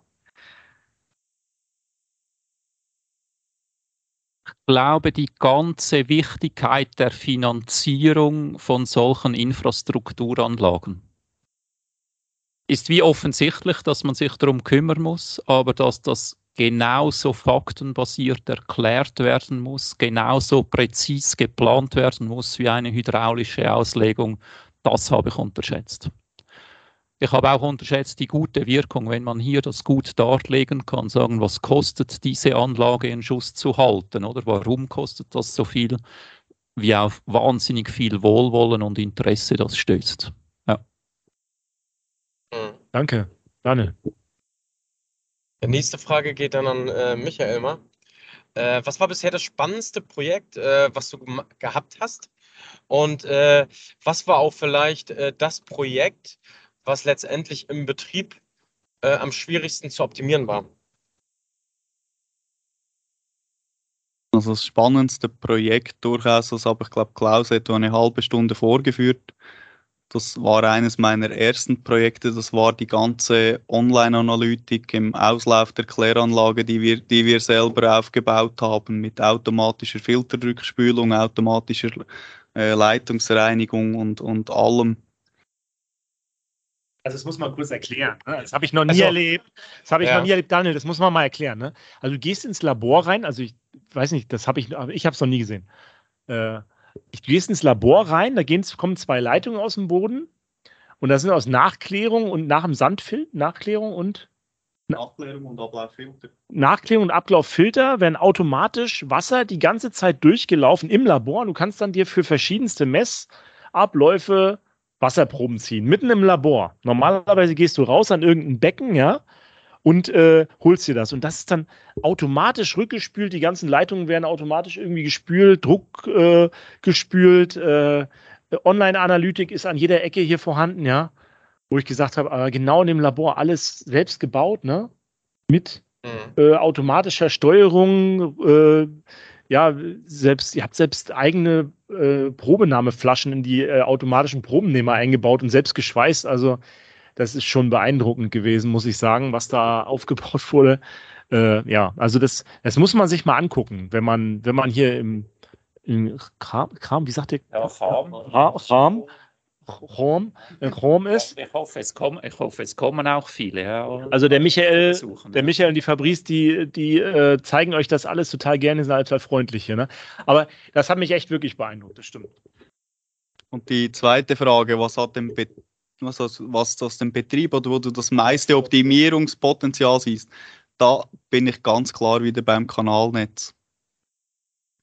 glaube, die ganze Wichtigkeit der Finanzierung von solchen Infrastrukturanlagen ist wie offensichtlich, dass man sich darum kümmern muss, aber dass das genauso faktenbasiert erklärt werden muss, genauso präzis geplant werden muss wie eine hydraulische Auslegung, das habe ich unterschätzt. Ich habe auch unterschätzt die gute Wirkung, wenn man hier das gut darlegen kann, sagen, was kostet diese Anlage in Schuss zu halten oder warum kostet das so viel, wie auf wahnsinnig viel Wohlwollen und Interesse das stößt. Ja. Hm. Danke, Daniel. Die nächste Frage geht dann an äh, Michael mal. Äh, was war bisher das spannendste Projekt, äh, was du gehabt hast? Und äh, was war auch vielleicht äh, das Projekt, was letztendlich im Betrieb äh, am schwierigsten zu optimieren war? Also das spannendste Projekt durchaus, das habe ich glaube Klaus etwa eine halbe Stunde vorgeführt. Das war eines meiner ersten Projekte. Das war die ganze Online-Analytik im Auslauf der Kläranlage, die wir, die wir selber aufgebaut haben mit automatischer Filterrückspülung, automatischer äh, Leitungsreinigung und, und allem. Also das muss man kurz erklären. Ne? Das habe ich noch nie also, erlebt. Das habe ich ja. noch nie erlebt, Daniel. Das muss man mal erklären. Ne? Also du gehst ins Labor rein. Also ich weiß nicht, das habe ich, ich habe es noch nie gesehen. Äh, du gehst ins Labor rein. Da gehen, kommen zwei Leitungen aus dem Boden und das sind aus Nachklärung und nach dem Sandfilm Nachklärung und Nachklärung und Ablauffilter. Nachklärung und Ablauffilter werden automatisch Wasser die ganze Zeit durchgelaufen im Labor. Du kannst dann dir für verschiedenste Messabläufe Wasserproben ziehen, mitten im Labor. Normalerweise gehst du raus an irgendein Becken, ja, und äh, holst dir das. Und das ist dann automatisch rückgespült. Die ganzen Leitungen werden automatisch irgendwie gespült, Druck äh, gespült. Äh, Online-Analytik ist an jeder Ecke hier vorhanden, ja wo ich gesagt habe, aber genau in dem Labor alles selbst gebaut, ne? Mit mhm. äh, automatischer Steuerung, äh, ja, selbst, ihr habt selbst eigene äh, Probenahmeflaschen in die äh, automatischen Probennehmer eingebaut und selbst geschweißt. Also, das ist schon beeindruckend gewesen, muss ich sagen, was da aufgebaut wurde. Äh, ja, also das, das muss man sich mal angucken, wenn man, wenn man hier im, im Kram, Kram wie sagt ihr? Ja, Kram. Kram Rom, Rom ist. Ich hoffe, es kommen, ich hoffe, es kommen auch viele. Ja, also der Michael, der Michael und die Fabrice, die, die äh, zeigen euch das alles total gerne, sind total freundlich hier. Ne? Aber das hat mich echt wirklich beeindruckt, das stimmt. Und die zweite Frage, was hat den Be was, was das den Betrieb oder wo du das meiste Optimierungspotenzial siehst, da bin ich ganz klar wieder beim Kanalnetz.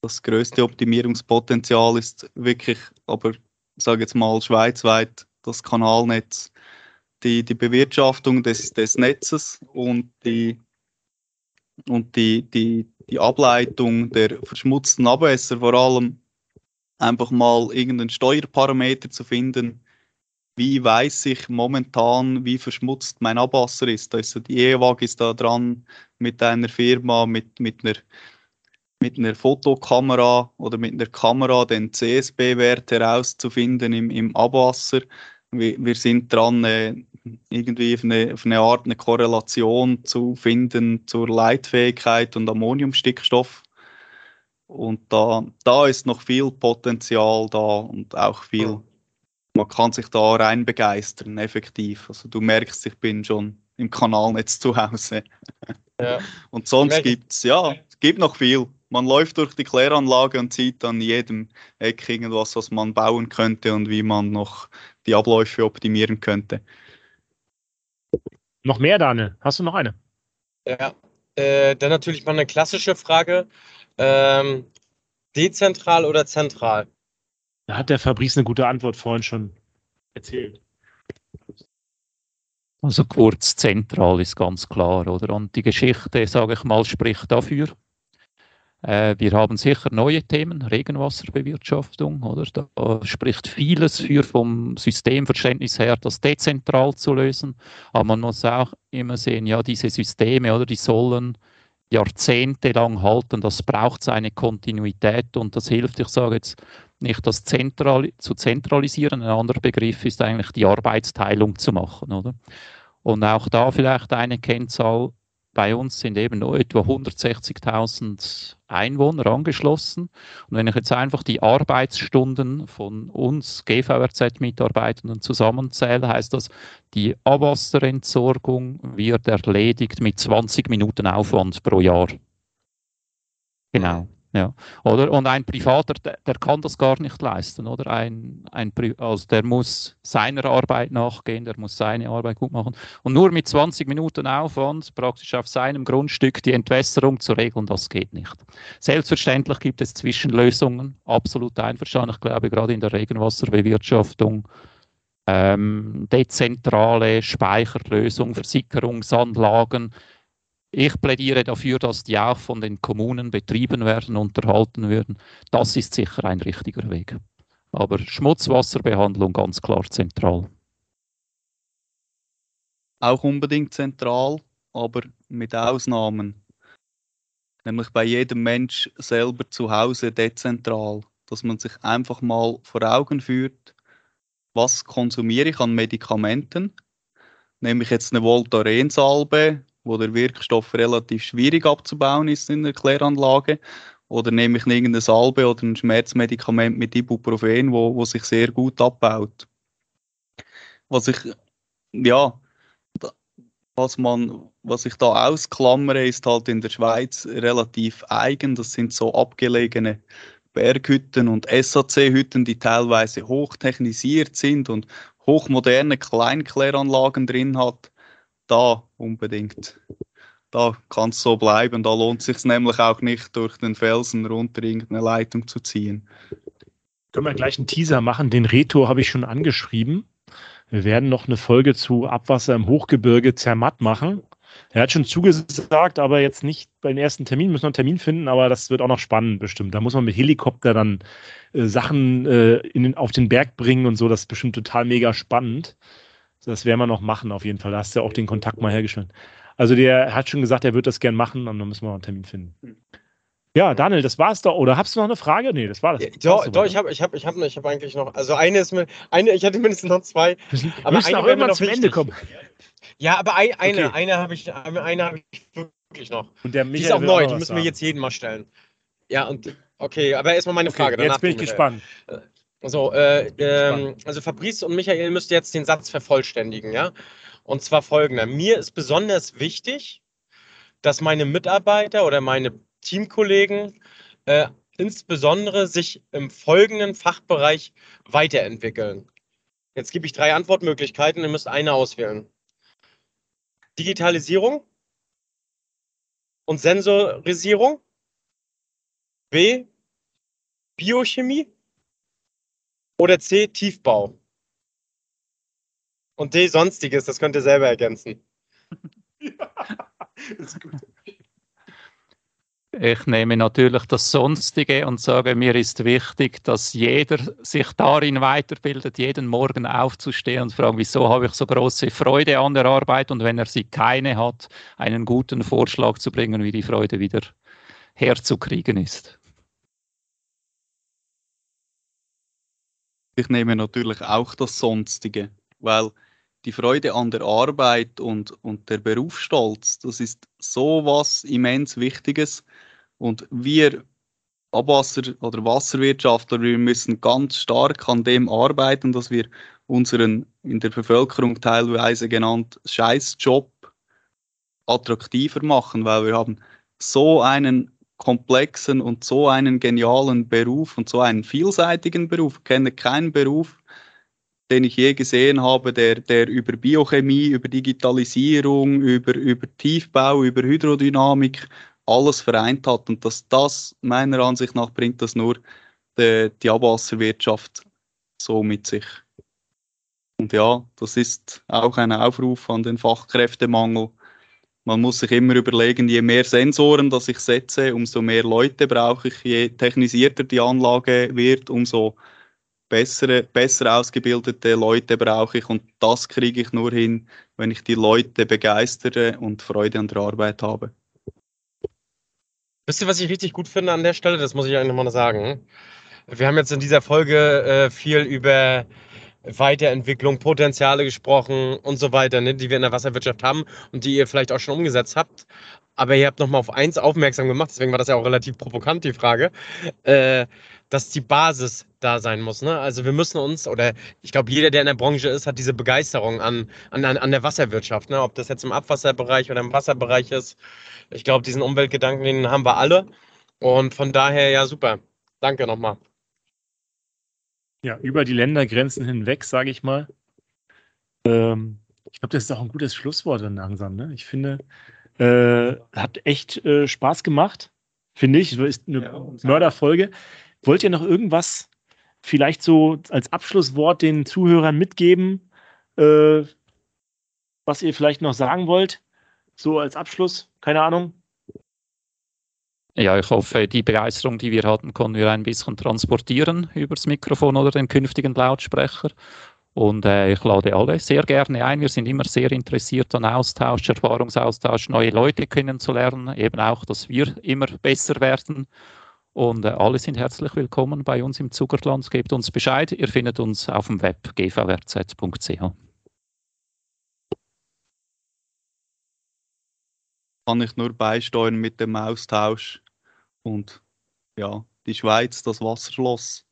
Das größte Optimierungspotenzial ist wirklich aber sage jetzt mal schweizweit, das Kanalnetz, die, die Bewirtschaftung des, des Netzes und die, und die, die, die Ableitung der verschmutzten Abwässer, vor allem einfach mal irgendeinen Steuerparameter zu finden, wie weiß ich momentan, wie verschmutzt mein Abwasser ist. Also die EWAG ist da dran mit einer Firma, mit, mit einer mit einer Fotokamera oder mit einer Kamera den CSB-Wert herauszufinden im, im Abwasser. Wir, wir sind dran, äh, irgendwie auf eine, auf eine, Art eine Korrelation zu finden zur Leitfähigkeit und Ammoniumstickstoff. Und da, da ist noch viel Potenzial da und auch viel, man kann sich da rein begeistern, effektiv. Also du merkst, ich bin schon im Kanalnetz zu Hause. Ja. Und sonst gibt es, ja, es gibt noch viel man läuft durch die Kläranlage und sieht an jedem Eck irgendwas, was man bauen könnte und wie man noch die Abläufe optimieren könnte. Noch mehr, Daniel? Hast du noch eine? Ja, äh, dann natürlich mal eine klassische Frage. Ähm, dezentral oder zentral? Da hat der Fabrice eine gute Antwort vorhin schon erzählt. Also kurz zentral ist ganz klar, oder? Und die Geschichte, sage ich mal, spricht dafür. Äh, wir haben sicher neue Themen, Regenwasserbewirtschaftung, oder? Da spricht vieles für vom Systemverständnis her, das dezentral zu lösen. Aber man muss auch immer sehen, ja, diese Systeme, oder, die sollen jahrzehntelang halten. Das braucht seine Kontinuität und das hilft, ich sage jetzt nicht, das zentral, zu zentralisieren. Ein anderer Begriff ist eigentlich die Arbeitsteilung zu machen, oder? Und auch da vielleicht eine Kennzahl bei uns sind eben nur etwa 160.000 Einwohner angeschlossen. Und wenn ich jetzt einfach die Arbeitsstunden von uns GVRZ-Mitarbeitenden zusammenzähle, heißt das, die Abwasserentsorgung wird erledigt mit 20 Minuten Aufwand pro Jahr. Genau. Ja. Oder? Und ein Privater, der, der, kann das gar nicht leisten. Oder? Ein, ein, also der muss seiner Arbeit nachgehen, der muss seine Arbeit gut machen. Und nur mit 20 Minuten Aufwand praktisch auf seinem Grundstück die Entwässerung zu regeln, das geht nicht. Selbstverständlich gibt es Zwischenlösungen, absolut einverstanden. Ich glaube, gerade in der Regenwasserbewirtschaftung ähm, dezentrale Speicherlösung, Versickerungsanlagen, ich plädiere dafür, dass die auch von den Kommunen betrieben werden, unterhalten werden. Das ist sicher ein richtiger Weg. Aber Schmutzwasserbehandlung ganz klar zentral. Auch unbedingt zentral, aber mit Ausnahmen. Nämlich bei jedem Mensch selber zu Hause dezentral. Dass man sich einfach mal vor Augen führt, was konsumiere ich an Medikamenten. Nehme ich jetzt eine Voltaren-Salbe wo der Wirkstoff relativ schwierig abzubauen ist in der Kläranlage? oder nehme ich irgendeine Salbe oder ein Schmerzmedikament mit Ibuprofen, wo, wo sich sehr gut abbaut. Was ich, ja, was man, was ich da ausklammere, ist halt in der Schweiz relativ eigen. Das sind so abgelegene Berghütten und SAC-Hütten, die teilweise hochtechnisiert sind und hochmoderne Kleinkläranlagen drin hat. Da unbedingt. Da kann es so bleiben. Da lohnt es sich nämlich auch nicht, durch den Felsen runter irgendeine Leitung zu ziehen. Können wir gleich einen Teaser machen? Den Reto habe ich schon angeschrieben. Wir werden noch eine Folge zu Abwasser im Hochgebirge Zermatt machen. Er hat schon zugesagt, aber jetzt nicht beim ersten Termin. Wir müssen noch einen Termin finden, aber das wird auch noch spannend bestimmt. Da muss man mit Helikopter dann äh, Sachen äh, in auf den Berg bringen und so. Das ist bestimmt total mega spannend. Das werden wir noch machen auf jeden Fall. Da hast du ja auch den Kontakt mal hergestellt. Also der hat schon gesagt, er wird das gern machen und dann müssen wir noch einen Termin finden. Ja, Daniel, das war's doch. Oder hast du noch eine Frage? Nee, das war das. Ja, doch, doch ich habe ich hab, ich hab, ich hab eigentlich noch. Also eine ist mir. Eine, ich hatte mindestens noch zwei. Wir aber müssen auch irgendwann zum Ende kommen. Ja, aber ein, eine, okay. eine habe ich, eine hab ich wirklich noch. Und der die ist auch neu, die müssen sagen. wir jetzt jeden mal stellen. Ja, und okay, aber erstmal meine Frage. Okay, jetzt bin ich gespannt. Also, äh, äh, also Fabrice und Michael müsst jetzt den Satz vervollständigen, ja? Und zwar folgender. Mir ist besonders wichtig, dass meine Mitarbeiter oder meine Teamkollegen äh, insbesondere sich im folgenden Fachbereich weiterentwickeln. Jetzt gebe ich drei Antwortmöglichkeiten, ihr müsst eine auswählen. Digitalisierung und Sensorisierung. B. Biochemie. Oder C. Tiefbau. Und D. Sonstiges, das könnt ihr selber ergänzen. ja, ist gut. Ich nehme natürlich das Sonstige und sage, mir ist wichtig, dass jeder sich darin weiterbildet, jeden Morgen aufzustehen und fragen, wieso habe ich so große Freude an der Arbeit und wenn er sie keine hat, einen guten Vorschlag zu bringen, wie die Freude wieder herzukriegen ist. Ich nehme natürlich auch das Sonstige, weil die Freude an der Arbeit und, und der Berufsstolz, das ist so was immens Wichtiges. Und wir Abwasser- oder Wasserwirtschaftler, wir müssen ganz stark an dem arbeiten, dass wir unseren in der Bevölkerung teilweise genannt Scheißjob attraktiver machen, weil wir haben so einen komplexen und so einen genialen Beruf und so einen vielseitigen Beruf. Ich kenne keinen Beruf, den ich je gesehen habe, der, der über Biochemie, über Digitalisierung, über, über Tiefbau, über Hydrodynamik alles vereint hat und dass das meiner Ansicht nach bringt das nur die, die Abwasserwirtschaft so mit sich. Und ja, das ist auch ein Aufruf an den Fachkräftemangel. Man muss sich immer überlegen, je mehr Sensoren das ich setze, umso mehr Leute brauche ich. Je technisierter die Anlage wird, umso bessere, besser ausgebildete Leute brauche ich. Und das kriege ich nur hin, wenn ich die Leute begeistere und Freude an der Arbeit habe. Wisst ihr, was ich richtig gut finde an der Stelle? Das muss ich eigentlich mal sagen. Wir haben jetzt in dieser Folge äh, viel über Weiterentwicklung, Potenziale gesprochen und so weiter, ne, die wir in der Wasserwirtschaft haben und die ihr vielleicht auch schon umgesetzt habt. Aber ihr habt nochmal auf eins aufmerksam gemacht, deswegen war das ja auch relativ provokant, die Frage, äh, dass die Basis da sein muss. Ne? Also wir müssen uns, oder ich glaube, jeder, der in der Branche ist, hat diese Begeisterung an, an, an der Wasserwirtschaft. Ne? Ob das jetzt im Abwasserbereich oder im Wasserbereich ist. Ich glaube, diesen Umweltgedanken, den haben wir alle. Und von daher, ja, super. Danke nochmal. Ja, über die Ländergrenzen hinweg, sage ich mal. Ähm, ich glaube, das ist auch ein gutes Schlusswort dann langsam. Ne? Ich finde, äh, hat echt äh, Spaß gemacht, finde ich. Ist eine ja, Mörderfolge. Wollt ihr noch irgendwas vielleicht so als Abschlusswort den Zuhörern mitgeben, äh, was ihr vielleicht noch sagen wollt? So als Abschluss, keine Ahnung. Ja, ich hoffe, die Begeisterung, die wir hatten, können wir ein bisschen transportieren übers Mikrofon oder den künftigen Lautsprecher. Und äh, ich lade alle sehr gerne ein. Wir sind immer sehr interessiert an Austausch, Erfahrungsaustausch, neue Leute kennenzulernen, eben auch, dass wir immer besser werden. Und äh, alle sind herzlich willkommen bei uns im Zuckerland. Gebt uns Bescheid. Ihr findet uns auf dem Web gvrz.ch. Kann ich nur beisteuern mit dem Austausch und ja, die Schweiz, das Wasserschloss.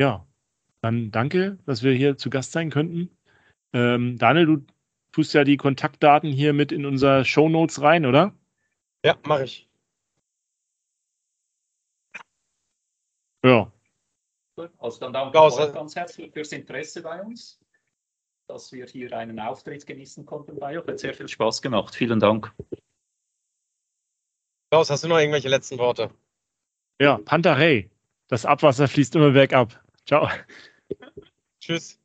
Ja, dann danke, dass wir hier zu Gast sein könnten. Ähm, Daniel, du tust ja die Kontaktdaten hier mit in unser Show Notes rein, oder? Ja, mache ich. Ja. Also dann danke ich euch ganz herzlich fürs Interesse bei uns, dass wir hier einen Auftritt genießen konnten bei euch. Hat sehr viel Spaß gemacht. Vielen Dank. Klaus, hast du noch irgendwelche letzten Worte? Ja, Pantarei. Das Abwasser fließt immer bergab. Ciao. Tschüss.